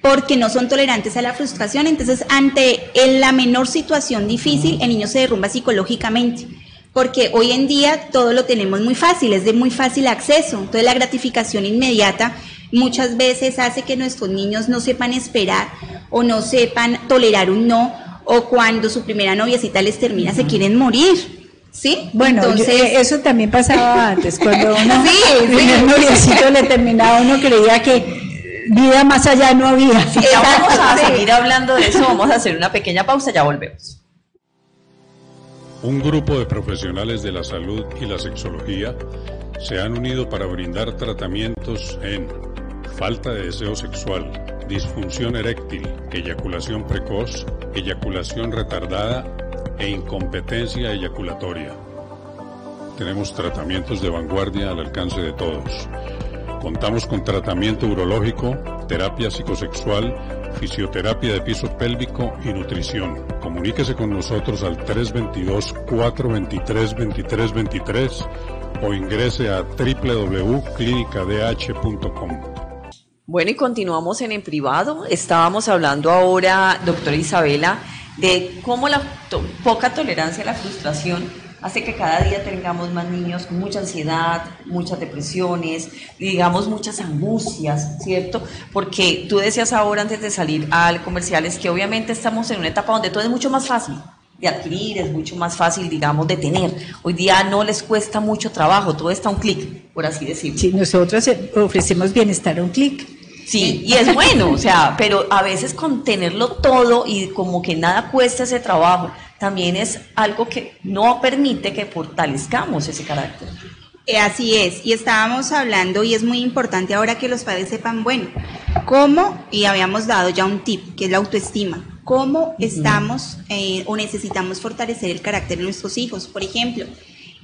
porque no son tolerantes a la frustración. Entonces, ante la menor situación difícil, el niño se derrumba psicológicamente. Porque hoy en día todo lo tenemos muy fácil, es de muy fácil acceso. Entonces, la gratificación inmediata muchas veces hace que nuestros niños no sepan esperar o no sepan tolerar un no, o cuando su primera noviecita les termina, se quieren morir. ¿Sí? Bueno, Entonces, eh, eso también pasaba antes, cuando uno, Sí, el primer sí. noviecito le terminaba, uno creía que vida más allá no había. Ya vamos a Sí. seguir hablando de eso, vamos a hacer una pequeña pausa, ya volvemos. Un grupo de profesionales de la salud y la sexología se han unido para brindar tratamientos en falta de deseo sexual, disfunción eréctil, eyaculación precoz, eyaculación retardada e incompetencia eyaculatoria. Tenemos tratamientos de vanguardia al alcance de todos. Contamos con tratamiento urológico, terapia psicosexual, fisioterapia de piso pélvico y nutrición. Comuníquese con nosotros al 322-423-2323 o ingrese a www.clinicadh.com. Bueno, y continuamos en en privado. Estábamos hablando ahora, doctora Isabela, de cómo la to- poca tolerancia a la frustración hace que cada día tengamos más niños con mucha ansiedad, muchas depresiones, digamos muchas angustias, ¿cierto? Porque tú decías ahora antes de salir al comercial es que obviamente estamos en una etapa donde todo es mucho más fácil. de adquirir, es mucho más fácil, digamos, de tener. Hoy día no les cuesta mucho trabajo, todo está a un clic, por así decirlo. Sí, nosotros eh, ofrecemos bienestar a un clic. Sí, y es bueno, o sea, pero a veces con tenerlo todo y como que nada cuesta ese trabajo, también es algo que no permite que fortalezcamos ese carácter. Eh, así es, y estábamos hablando, y es muy importante ahora que los padres sepan, bueno, cómo, y habíamos dado ya un tip, que es la autoestima, cómo estamos eh, o necesitamos fortalecer el carácter de nuestros hijos. Por ejemplo,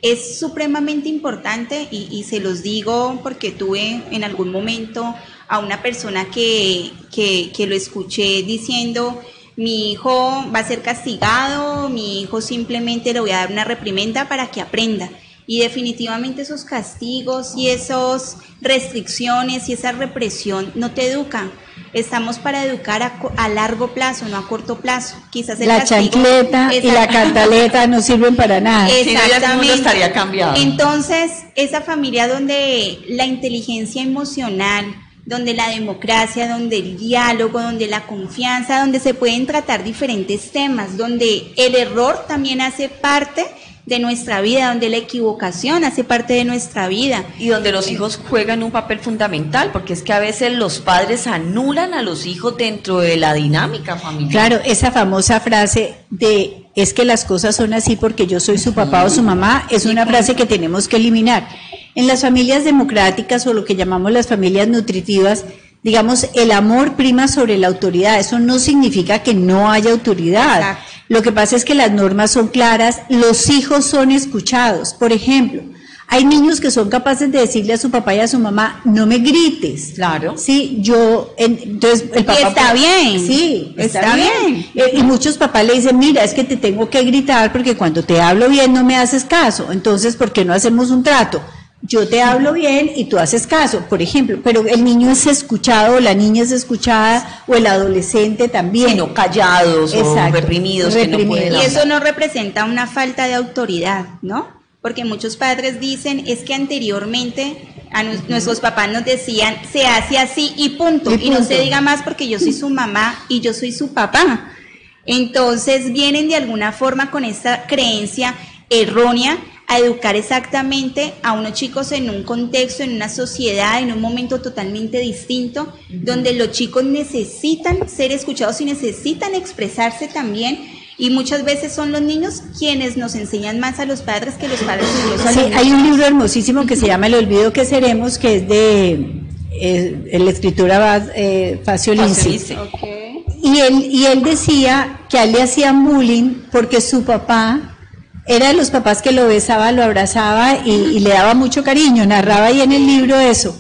es supremamente importante, y, se los digo porque tuve en algún momento a una persona que, que, que lo escuché diciendo, mi hijo va a ser castigado, mi hijo simplemente le voy a dar una reprimenda para que aprenda. Y definitivamente esos castigos y esas restricciones y esa represión no te educan. Estamos para educar a, co- a largo plazo, no a corto plazo. Quizás el La castigo- chancleta y la cantaleta no sirven para nada. Si no, ya el mundo estaría cambiado. Entonces, esa familia donde la inteligencia emocional, donde la democracia, donde el diálogo, donde la confianza, donde se pueden tratar diferentes temas, donde el error también hace parte de nuestra vida, donde la equivocación hace parte de nuestra vida. Y donde los hijos juegan un papel fundamental, porque es que a veces los padres anulan a los hijos dentro de la dinámica familiar. Claro, esa famosa frase de es que las cosas son así porque yo soy su papá o su mamá es una frase que tenemos que eliminar. En las familias democráticas o lo que llamamos las familias nutritivas, digamos, el amor prima sobre la autoridad. Eso no significa que no haya autoridad. Exacto. Lo que pasa es que las normas son claras, los hijos son escuchados. Por ejemplo, hay niños que son capaces de decirle a su papá y a su mamá, no me grites. Claro. Sí, yo, en- entonces el papá. está bien. Sí, está, Está bien. bien. Eh, y muchos papás le dicen, mira, es que te tengo que gritar porque cuando te hablo bien no me haces caso. Entonces, ¿por qué no hacemos un trato? Yo te hablo bien y tú haces caso, por ejemplo, pero el niño es escuchado, o la niña es escuchada, o el adolescente también. Sino callados o reprimidos, que no Y eso no representa una falta de autoridad, ¿no? Porque muchos padres dicen, es que anteriormente a nu- nuestros papás nos decían, se hace así y punto. Y Y, no se diga más porque yo soy su mamá y yo soy su papá. Entonces vienen de alguna forma con esta creencia errónea a educar exactamente a unos chicos en un contexto, en una sociedad, en un momento totalmente distinto, donde los chicos necesitan ser escuchados y necesitan expresarse también. Y muchas veces son los niños quienes nos enseñan más a los padres que los padres a Sí, los hay niños. un libro hermosísimo que se llama El olvido que seremos, que es de eh, la escritura eh, Facio Lindsay. Facilice. Y él, y él decía que a él le hacían bullying porque su papá era de los papás que lo besaba, lo abrazaba y, le daba mucho cariño, narraba ahí en el libro eso.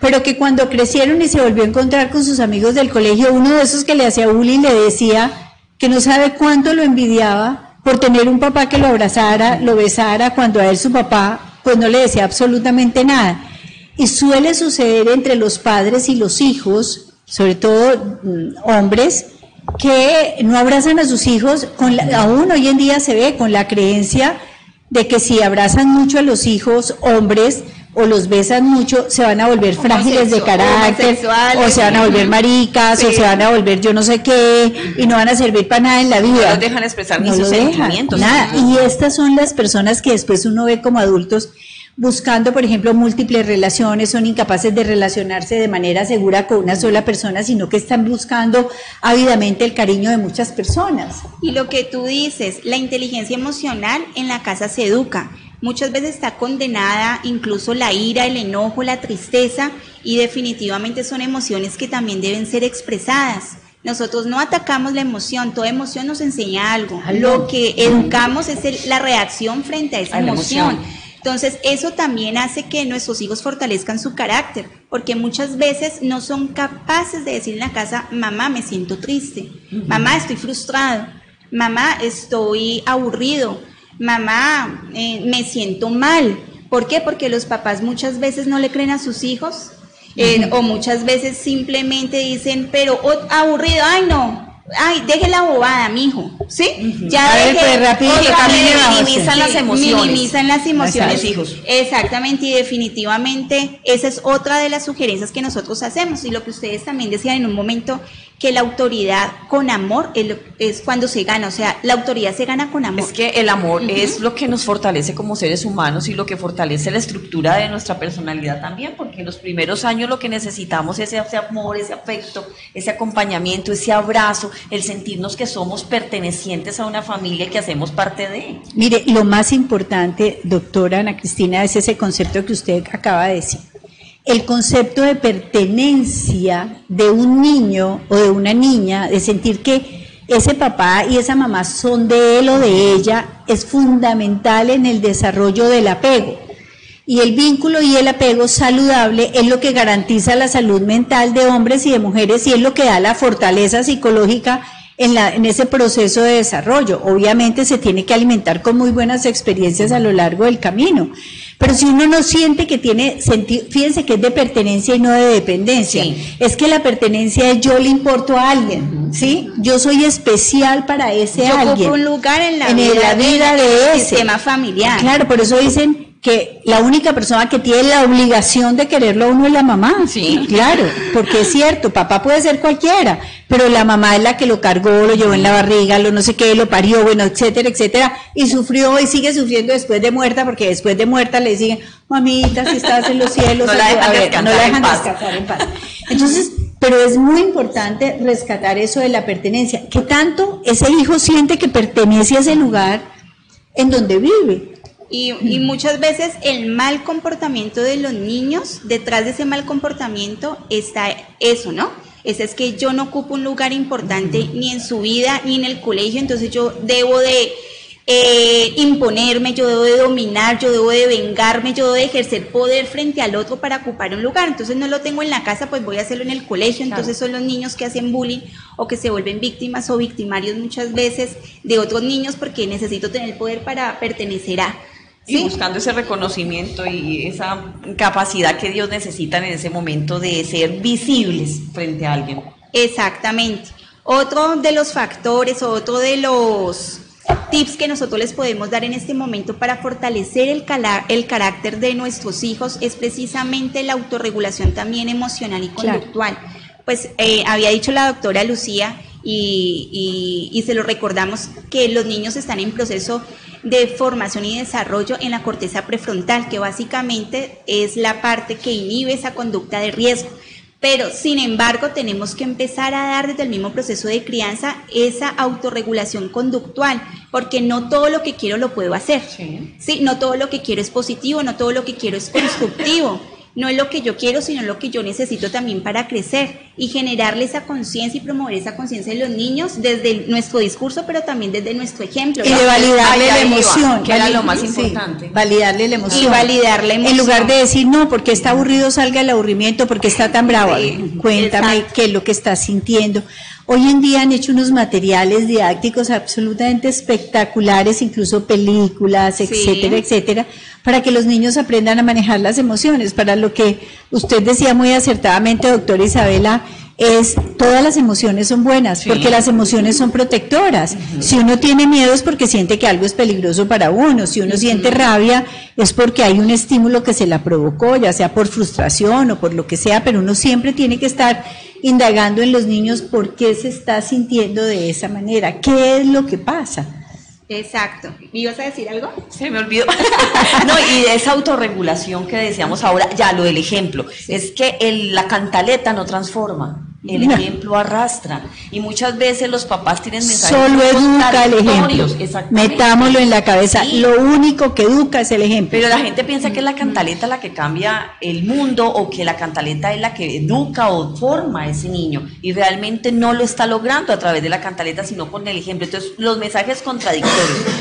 Pero que cuando crecieron y se volvió a encontrar con sus amigos del colegio, uno de esos que le hacía bullying le decía que no sabe cuánto lo envidiaba por tener un papá que lo abrazara, lo besara, cuando a él su papá pues no le decía absolutamente nada. Y suele suceder entre los padres y los hijos, sobre todo mm, hombres, que no abrazan a sus hijos, con la- aún hoy en día se ve con la creencia de que si abrazan mucho a los hijos hombres o los besan mucho, se van a volver frágiles de carácter, o se van a volver maricas, o se van a volver yo no sé qué, y no van a servir para nada en la vida. No los dejan expresar ni No sus sentimientos. Nada. Y estas son las personas que después uno ve como adultos buscando, por ejemplo, múltiples relaciones, son incapaces de relacionarse de manera segura con una sola persona, sino que están buscando ávidamente el cariño de muchas personas. Y lo que tú dices, la inteligencia emocional en la casa se educa. Muchas veces está condenada incluso la ira, el enojo, la tristeza y definitivamente son emociones que también deben ser expresadas. Nosotros no atacamos la emoción, toda emoción nos enseña algo. Lo que educamos es el- la reacción frente a esa A la emoción. emoción. Entonces, eso también hace que nuestros hijos fortalezcan su carácter, porque muchas veces no son capaces de decir en la casa, mamá, me siento triste, mamá, estoy frustrado, mamá, estoy aburrido, mamá, eh, me siento mal. ¿Por qué? Porque los papás muchas veces no le creen a sus hijos, eh, o muchas veces simplemente dicen, pero oh, aburrido, ay no. Ay, deje la bobada, mijo. ¿Sí? Ya A ver, deje pues, vamos. minimizan las emociones. Minimizan las emociones. Hijos. Exactamente, y definitivamente esa es otra de las sugerencias que nosotros hacemos. Y lo que ustedes también decían en un momento, que la autoridad con amor es, es cuando se gana, o sea, la autoridad se gana con amor. Es que el amor es lo que nos fortalece como seres humanos y lo que fortalece la estructura de nuestra personalidad también, porque en los primeros años lo que necesitamos es ese amor, ese afecto, ese acompañamiento, ese abrazo, el sentirnos que somos pertenecientes a una familia y que hacemos parte de. Mire, lo más importante, doctora Ana Cristina, es ese concepto que usted acaba de decir. El concepto de pertenencia de un niño o de una niña, de sentir que ese papá y esa mamá son de él o de ella, es fundamental en el desarrollo del apego. Y el vínculo y el apego saludable es lo que garantiza la salud mental de hombres y de mujeres y es lo que da la fortaleza psicológica en, la, en ese proceso de desarrollo. Obviamente se tiene que alimentar con muy buenas experiencias a lo largo del camino. Pero si uno no siente que tiene sentido, fíjense que es de pertenencia y no de dependencia. Sí. Es que la pertenencia es yo le importo a alguien, ¿sí? Yo soy especial para ese Yo alguien. ocupo un lugar en la En vida, la vida del de ese. sistema familiar. Claro, por eso dicen que la única persona que tiene la obligación de quererlo a uno es la mamá. Sí. Claro, porque es cierto, papá puede ser cualquiera, pero la mamá es la que lo cargó, lo llevó en la barriga, lo no sé qué, lo parió, bueno, etcétera, etcétera, y sufrió y sigue sufriendo después de muerta, porque después de muerta le siguen, mamita, si estás en los cielos, No la dejan a ver, descansar no la en dejan paz. descansar en paz. Entonces, pero es muy importante rescatar eso de la pertenencia, que tanto ese hijo siente que pertenece a ese lugar en donde vive. Y, y muchas veces el mal comportamiento de los niños, detrás de ese mal comportamiento está eso, ¿no? Ese es que yo no ocupo un lugar importante ni en su vida ni en el colegio, entonces yo debo de eh, imponerme, yo debo de dominar, yo debo de vengarme, yo debo de ejercer poder frente al otro para ocupar un lugar. Entonces no lo tengo en la casa, pues voy a hacerlo en el colegio. Entonces son los niños que hacen bullying o que se vuelven víctimas o victimarios muchas veces de otros niños porque necesito tener poder para pertenecer a. Y buscando ese reconocimiento y esa capacidad que Dios necesita en ese momento de ser visibles frente a alguien. Exactamente. Otro de los factores otro de los tips que nosotros les podemos dar en este momento para fortalecer el, cala- el carácter de nuestros hijos es precisamente la autorregulación también emocional y Claro. conductual. Pues eh, había dicho la doctora Lucía y, y- y se lo recordamos que los niños están en proceso de formación y desarrollo en la corteza prefrontal, que básicamente es la parte que inhibe esa conducta de riesgo. Pero, sin embargo, tenemos que empezar a dar desde el mismo proceso de crianza esa autorregulación conductual, porque no todo lo que quiero lo puedo hacer. Sí. Sí, no todo lo que quiero es positivo, no todo lo que quiero es constructivo. No es lo que yo quiero, sino lo que yo necesito también para crecer y generarle esa conciencia y promover esa conciencia en los niños desde el- nuestro discurso, pero también desde nuestro ejemplo. Y ¿no? de validarle la emoción. que era lo más sí, importante. validarle la emoción. Y validar la emoción. En lugar de decir, no, porque está aburrido, salga el aburrimiento, porque está tan bravo. Sí, Cuéntame exacto. qué es lo que estás sintiendo. Hoy en día han hecho unos materiales didácticos absolutamente espectaculares, incluso películas, Sí. etcétera, etcétera, para que los niños aprendan a manejar las emociones. Para lo que usted decía muy acertadamente, doctora Isabela, es todas las emociones son buenas, Sí. porque las emociones son protectoras. Si uno tiene miedo es porque siente que algo es peligroso para uno, si uno siente rabia es porque hay un estímulo que se la provocó, ya sea por frustración o por lo que sea, pero uno siempre tiene que estar indagando en los niños por qué se está sintiendo de esa manera, qué es lo que pasa. Exacto. ¿Me ibas a decir algo? Se me olvidó. no, y de esa autorregulación que decíamos ahora, ya lo del ejemplo, es que el- la cantaleta no transforma, el ejemplo arrastra. Y muchas veces los papás tienen mensajes Solo educa el ejemplo. Metámoslo en la cabeza. Sí. Lo único que educa es el ejemplo. Pero la gente piensa que es la cantaleta la que cambia el mundo o que la cantaleta es la que educa o forma a ese niño y realmente no lo está logrando a través de la cantaleta sino con el ejemplo. Entonces los mensajes contradictorios.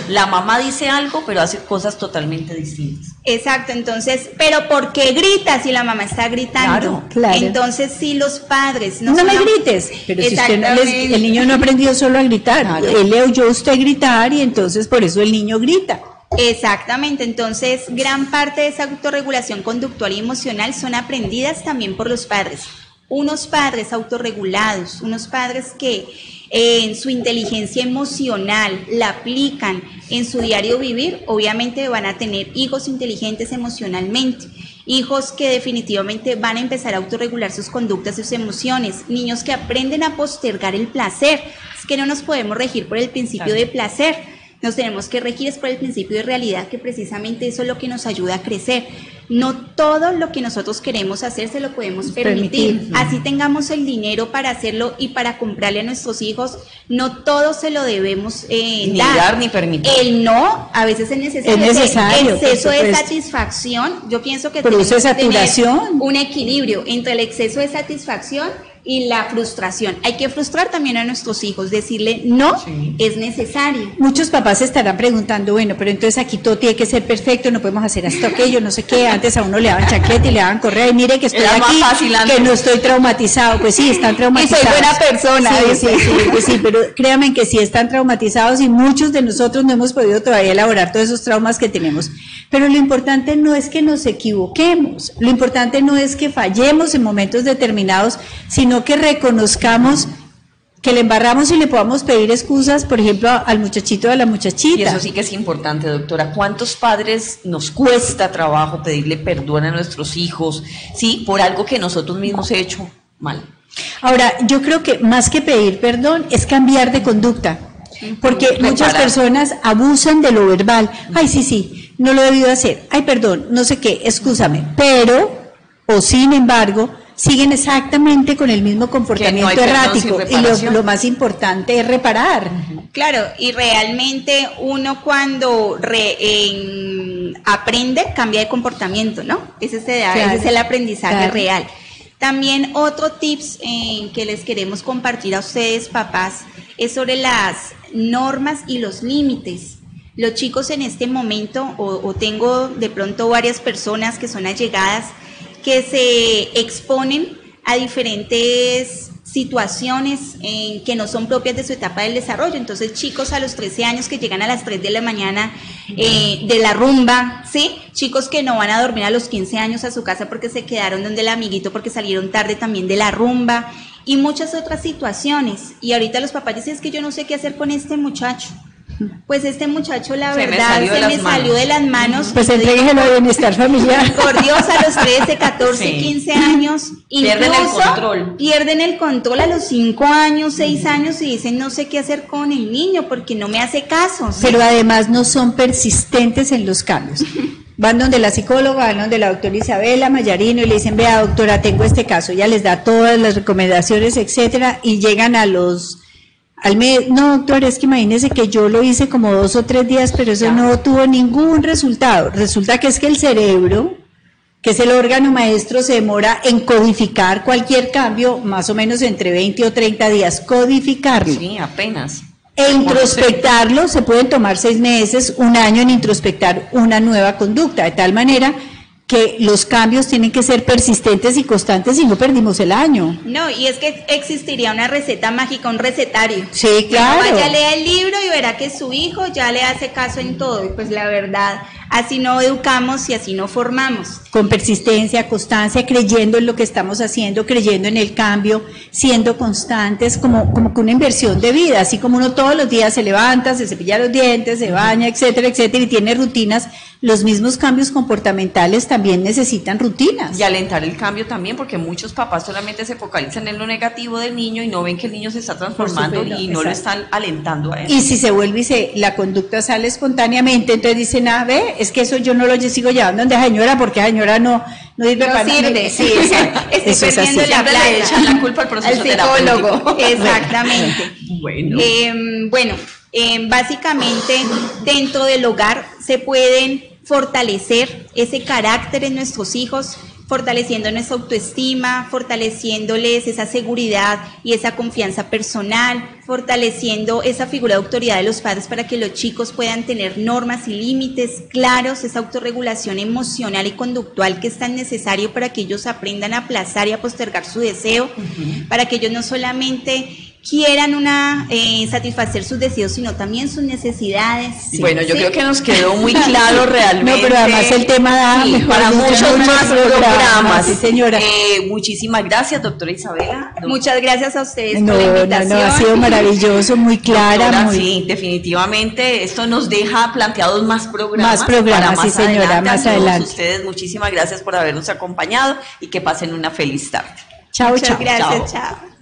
La mamá dice algo pero hace cosas totalmente distintas. Exacto, entonces, pero ¿por qué gritas si la mamá está gritando? Claro, claro. Entonces, si los padres no No, me grites, pero si usted no les- el niño no aprendió solo a gritar, Claro. él le oyó usted gritar y entonces por eso el niño grita. Exactamente, entonces gran parte de esa autorregulación conductual y emocional son aprendidas también por los padres. Unos padres autorregulados, unos padres que en su inteligencia emocional, la aplican en su diario vivir, obviamente van a tener hijos inteligentes emocionalmente, hijos que definitivamente van a empezar a autorregular sus conductas, sus emociones, niños que aprenden a postergar el placer, es que no nos podemos regir por el principio de placer, nos tenemos que regir es por el principio de realidad, que precisamente eso es lo que nos ayuda a crecer. No todo lo que nosotros queremos hacer se lo podemos permitir. Permitir. Así tengamos el dinero para hacerlo y para comprarle a nuestros hijos, no todo se lo debemos eh, Ni dar ni permitir. El no, a veces es necesario. Es necesario, El exceso de satisfacción, yo pienso que Produce que tener saturación. un equilibrio entre el exceso de satisfacción y la frustración. Hay que frustrar también a nuestros hijos, decirle no Sí. es necesario. Muchos papás estarán preguntando, bueno, pero entonces aquí todo tiene que ser perfecto, no podemos hacer esto, aquello, no sé qué. Antes a uno le daban chaqueta y le daban correa y mire que estoy Era aquí, que no estoy traumatizado. Pues sí, están traumatizados. buena persona, Sí, sí, sí, pues sí, pero créanme que sí están traumatizados y muchos de nosotros no hemos podido todavía elaborar todos esos traumas que tenemos. Pero lo importante no es que nos equivoquemos, lo importante no es que fallemos en momentos determinados, sino que reconozcamos que le embarramos y le podamos pedir excusas, por ejemplo, al muchachito o a la muchachita. Y eso sí que es importante, doctora. ¿Cuántos padres nos cuesta trabajo pedirle perdón a nuestros hijos, sí, por algo que nosotros mismos hemos hecho mal? Ahora, yo creo que más que pedir perdón es cambiar de conducta, porque Reparar. muchas personas abusan de lo verbal. Ay, sí, sí, no lo he debido hacer. Ay, perdón, no sé qué, excúsame. Pero, o sin embargo, siguen exactamente con el mismo comportamiento errático. Y lo, más importante es reparar. Claro, y realmente uno cuando re- en- aprende cambia de comportamiento, ¿no? Ese es, el- Claro, ese es el aprendizaje claro. real. También otro tips eh, que les queremos compartir a ustedes, papás, es sobre las normas y los límites. Los chicos en este momento, o, o tengo de pronto varias personas que son allegadas, que se exponen a diferentes situaciones que no son propias de su etapa del desarrollo. Entonces, chicos a los 13 años que llegan a las 3 de la mañana eh, de la rumba, ¿sí? Chicos que no van a dormir a los 15 años a su casa porque se quedaron donde el amiguito porque salieron tarde también de la rumba y muchas otras situaciones. Y ahorita los papás dicen, es que yo no sé qué hacer con este muchacho. Pues este muchacho, la Se verdad, se me manos. salió de las manos. Pues entrégueselo a bienestar familiar. por Dios, a los 13, 14, Sí. 15 años, Pierden el incluso control. pierden el control a los 5 años, 6 años y dicen no sé qué hacer con el niño porque no me hace caso. ¿sí? pero además no son persistentes en los cambios. Van donde la psicóloga, van donde la doctora Isabela Mayarino y le dicen, vea doctora, tengo este caso, ella les da todas las recomendaciones, etcétera, y llegan a los al mes, no doctor, es que imagínese que yo lo hice como dos o tres días, pero eso no tuvo ningún resultado. Resulta que es que el cerebro, que es el órgano maestro, se demora en codificar cualquier cambio, más o menos entre 20 o 30 días, codificarlo. Sí, apenas. E introspectarlo, se pueden tomar seis meses, un año en introspectar una nueva conducta, de tal manera que los cambios tienen que ser persistentes y constantes y no perdimos el año. No, y es que existiría una receta mágica, un recetario. Sí, Que claro. uno Vaya, lea el libro y verá que su hijo ya le hace caso en todo. Y pues la verdad, así no educamos y así no formamos. Con persistencia, constancia, creyendo en lo que estamos haciendo, creyendo en el cambio, siendo constantes, como, como que una inversión de vida, así como uno todos los días se levanta, se cepilla los dientes, se baña, etcétera, etcétera, y tiene rutinas, los mismos cambios comportamentales también necesitan rutinas. Y alentar el cambio también, porque muchos papás solamente se focalizan en lo negativo del niño y no ven que el niño se está transformando supuesto, y no lo están alentando a él. Y si se vuelve y se, la conducta sale espontáneamente, entonces dicen, ah, ve, es que eso yo no lo sigo llevando donde señora, porque la señora no, no sirve No para nada. sirve. Sí, exacto. Estoy Eso es perdiendo así. la plata. echan la culpa al proceso Al psicólogo. Exactamente. Bueno. Em, bueno, em, básicamente dentro del hogar se pueden fortalecer ese carácter en nuestros hijos, fortaleciendo nuestra autoestima, fortaleciéndoles esa seguridad y esa confianza personal, fortaleciendo esa figura de autoridad de los padres para que los chicos puedan tener normas y límites claros, esa autorregulación emocional y conductual que es tan necesario para que ellos aprendan a aplazar y a postergar su deseo, para que ellos no solamente quieran una eh, satisfacer sus deseos, sino también sus necesidades. Bueno, yo ¿sí? creo que nos quedó muy claro realmente. No, pero además el tema da Sí, mejor para muchos muchos más programas, programas. sí, señora. Eh, muchísimas gracias, doctora Isabela. Muchas gracias a ustedes No, por la no, invitación. no, ha sido maravilloso, muy clara, Doctora, muy... sí, definitivamente esto nos deja planteados más programas. Más programas, para sí, señora, más A todos adelante. ustedes, muchísimas gracias por habernos acompañado y que pasen una feliz tarde. Chao, Muchas chao. gracias, Chao. chao.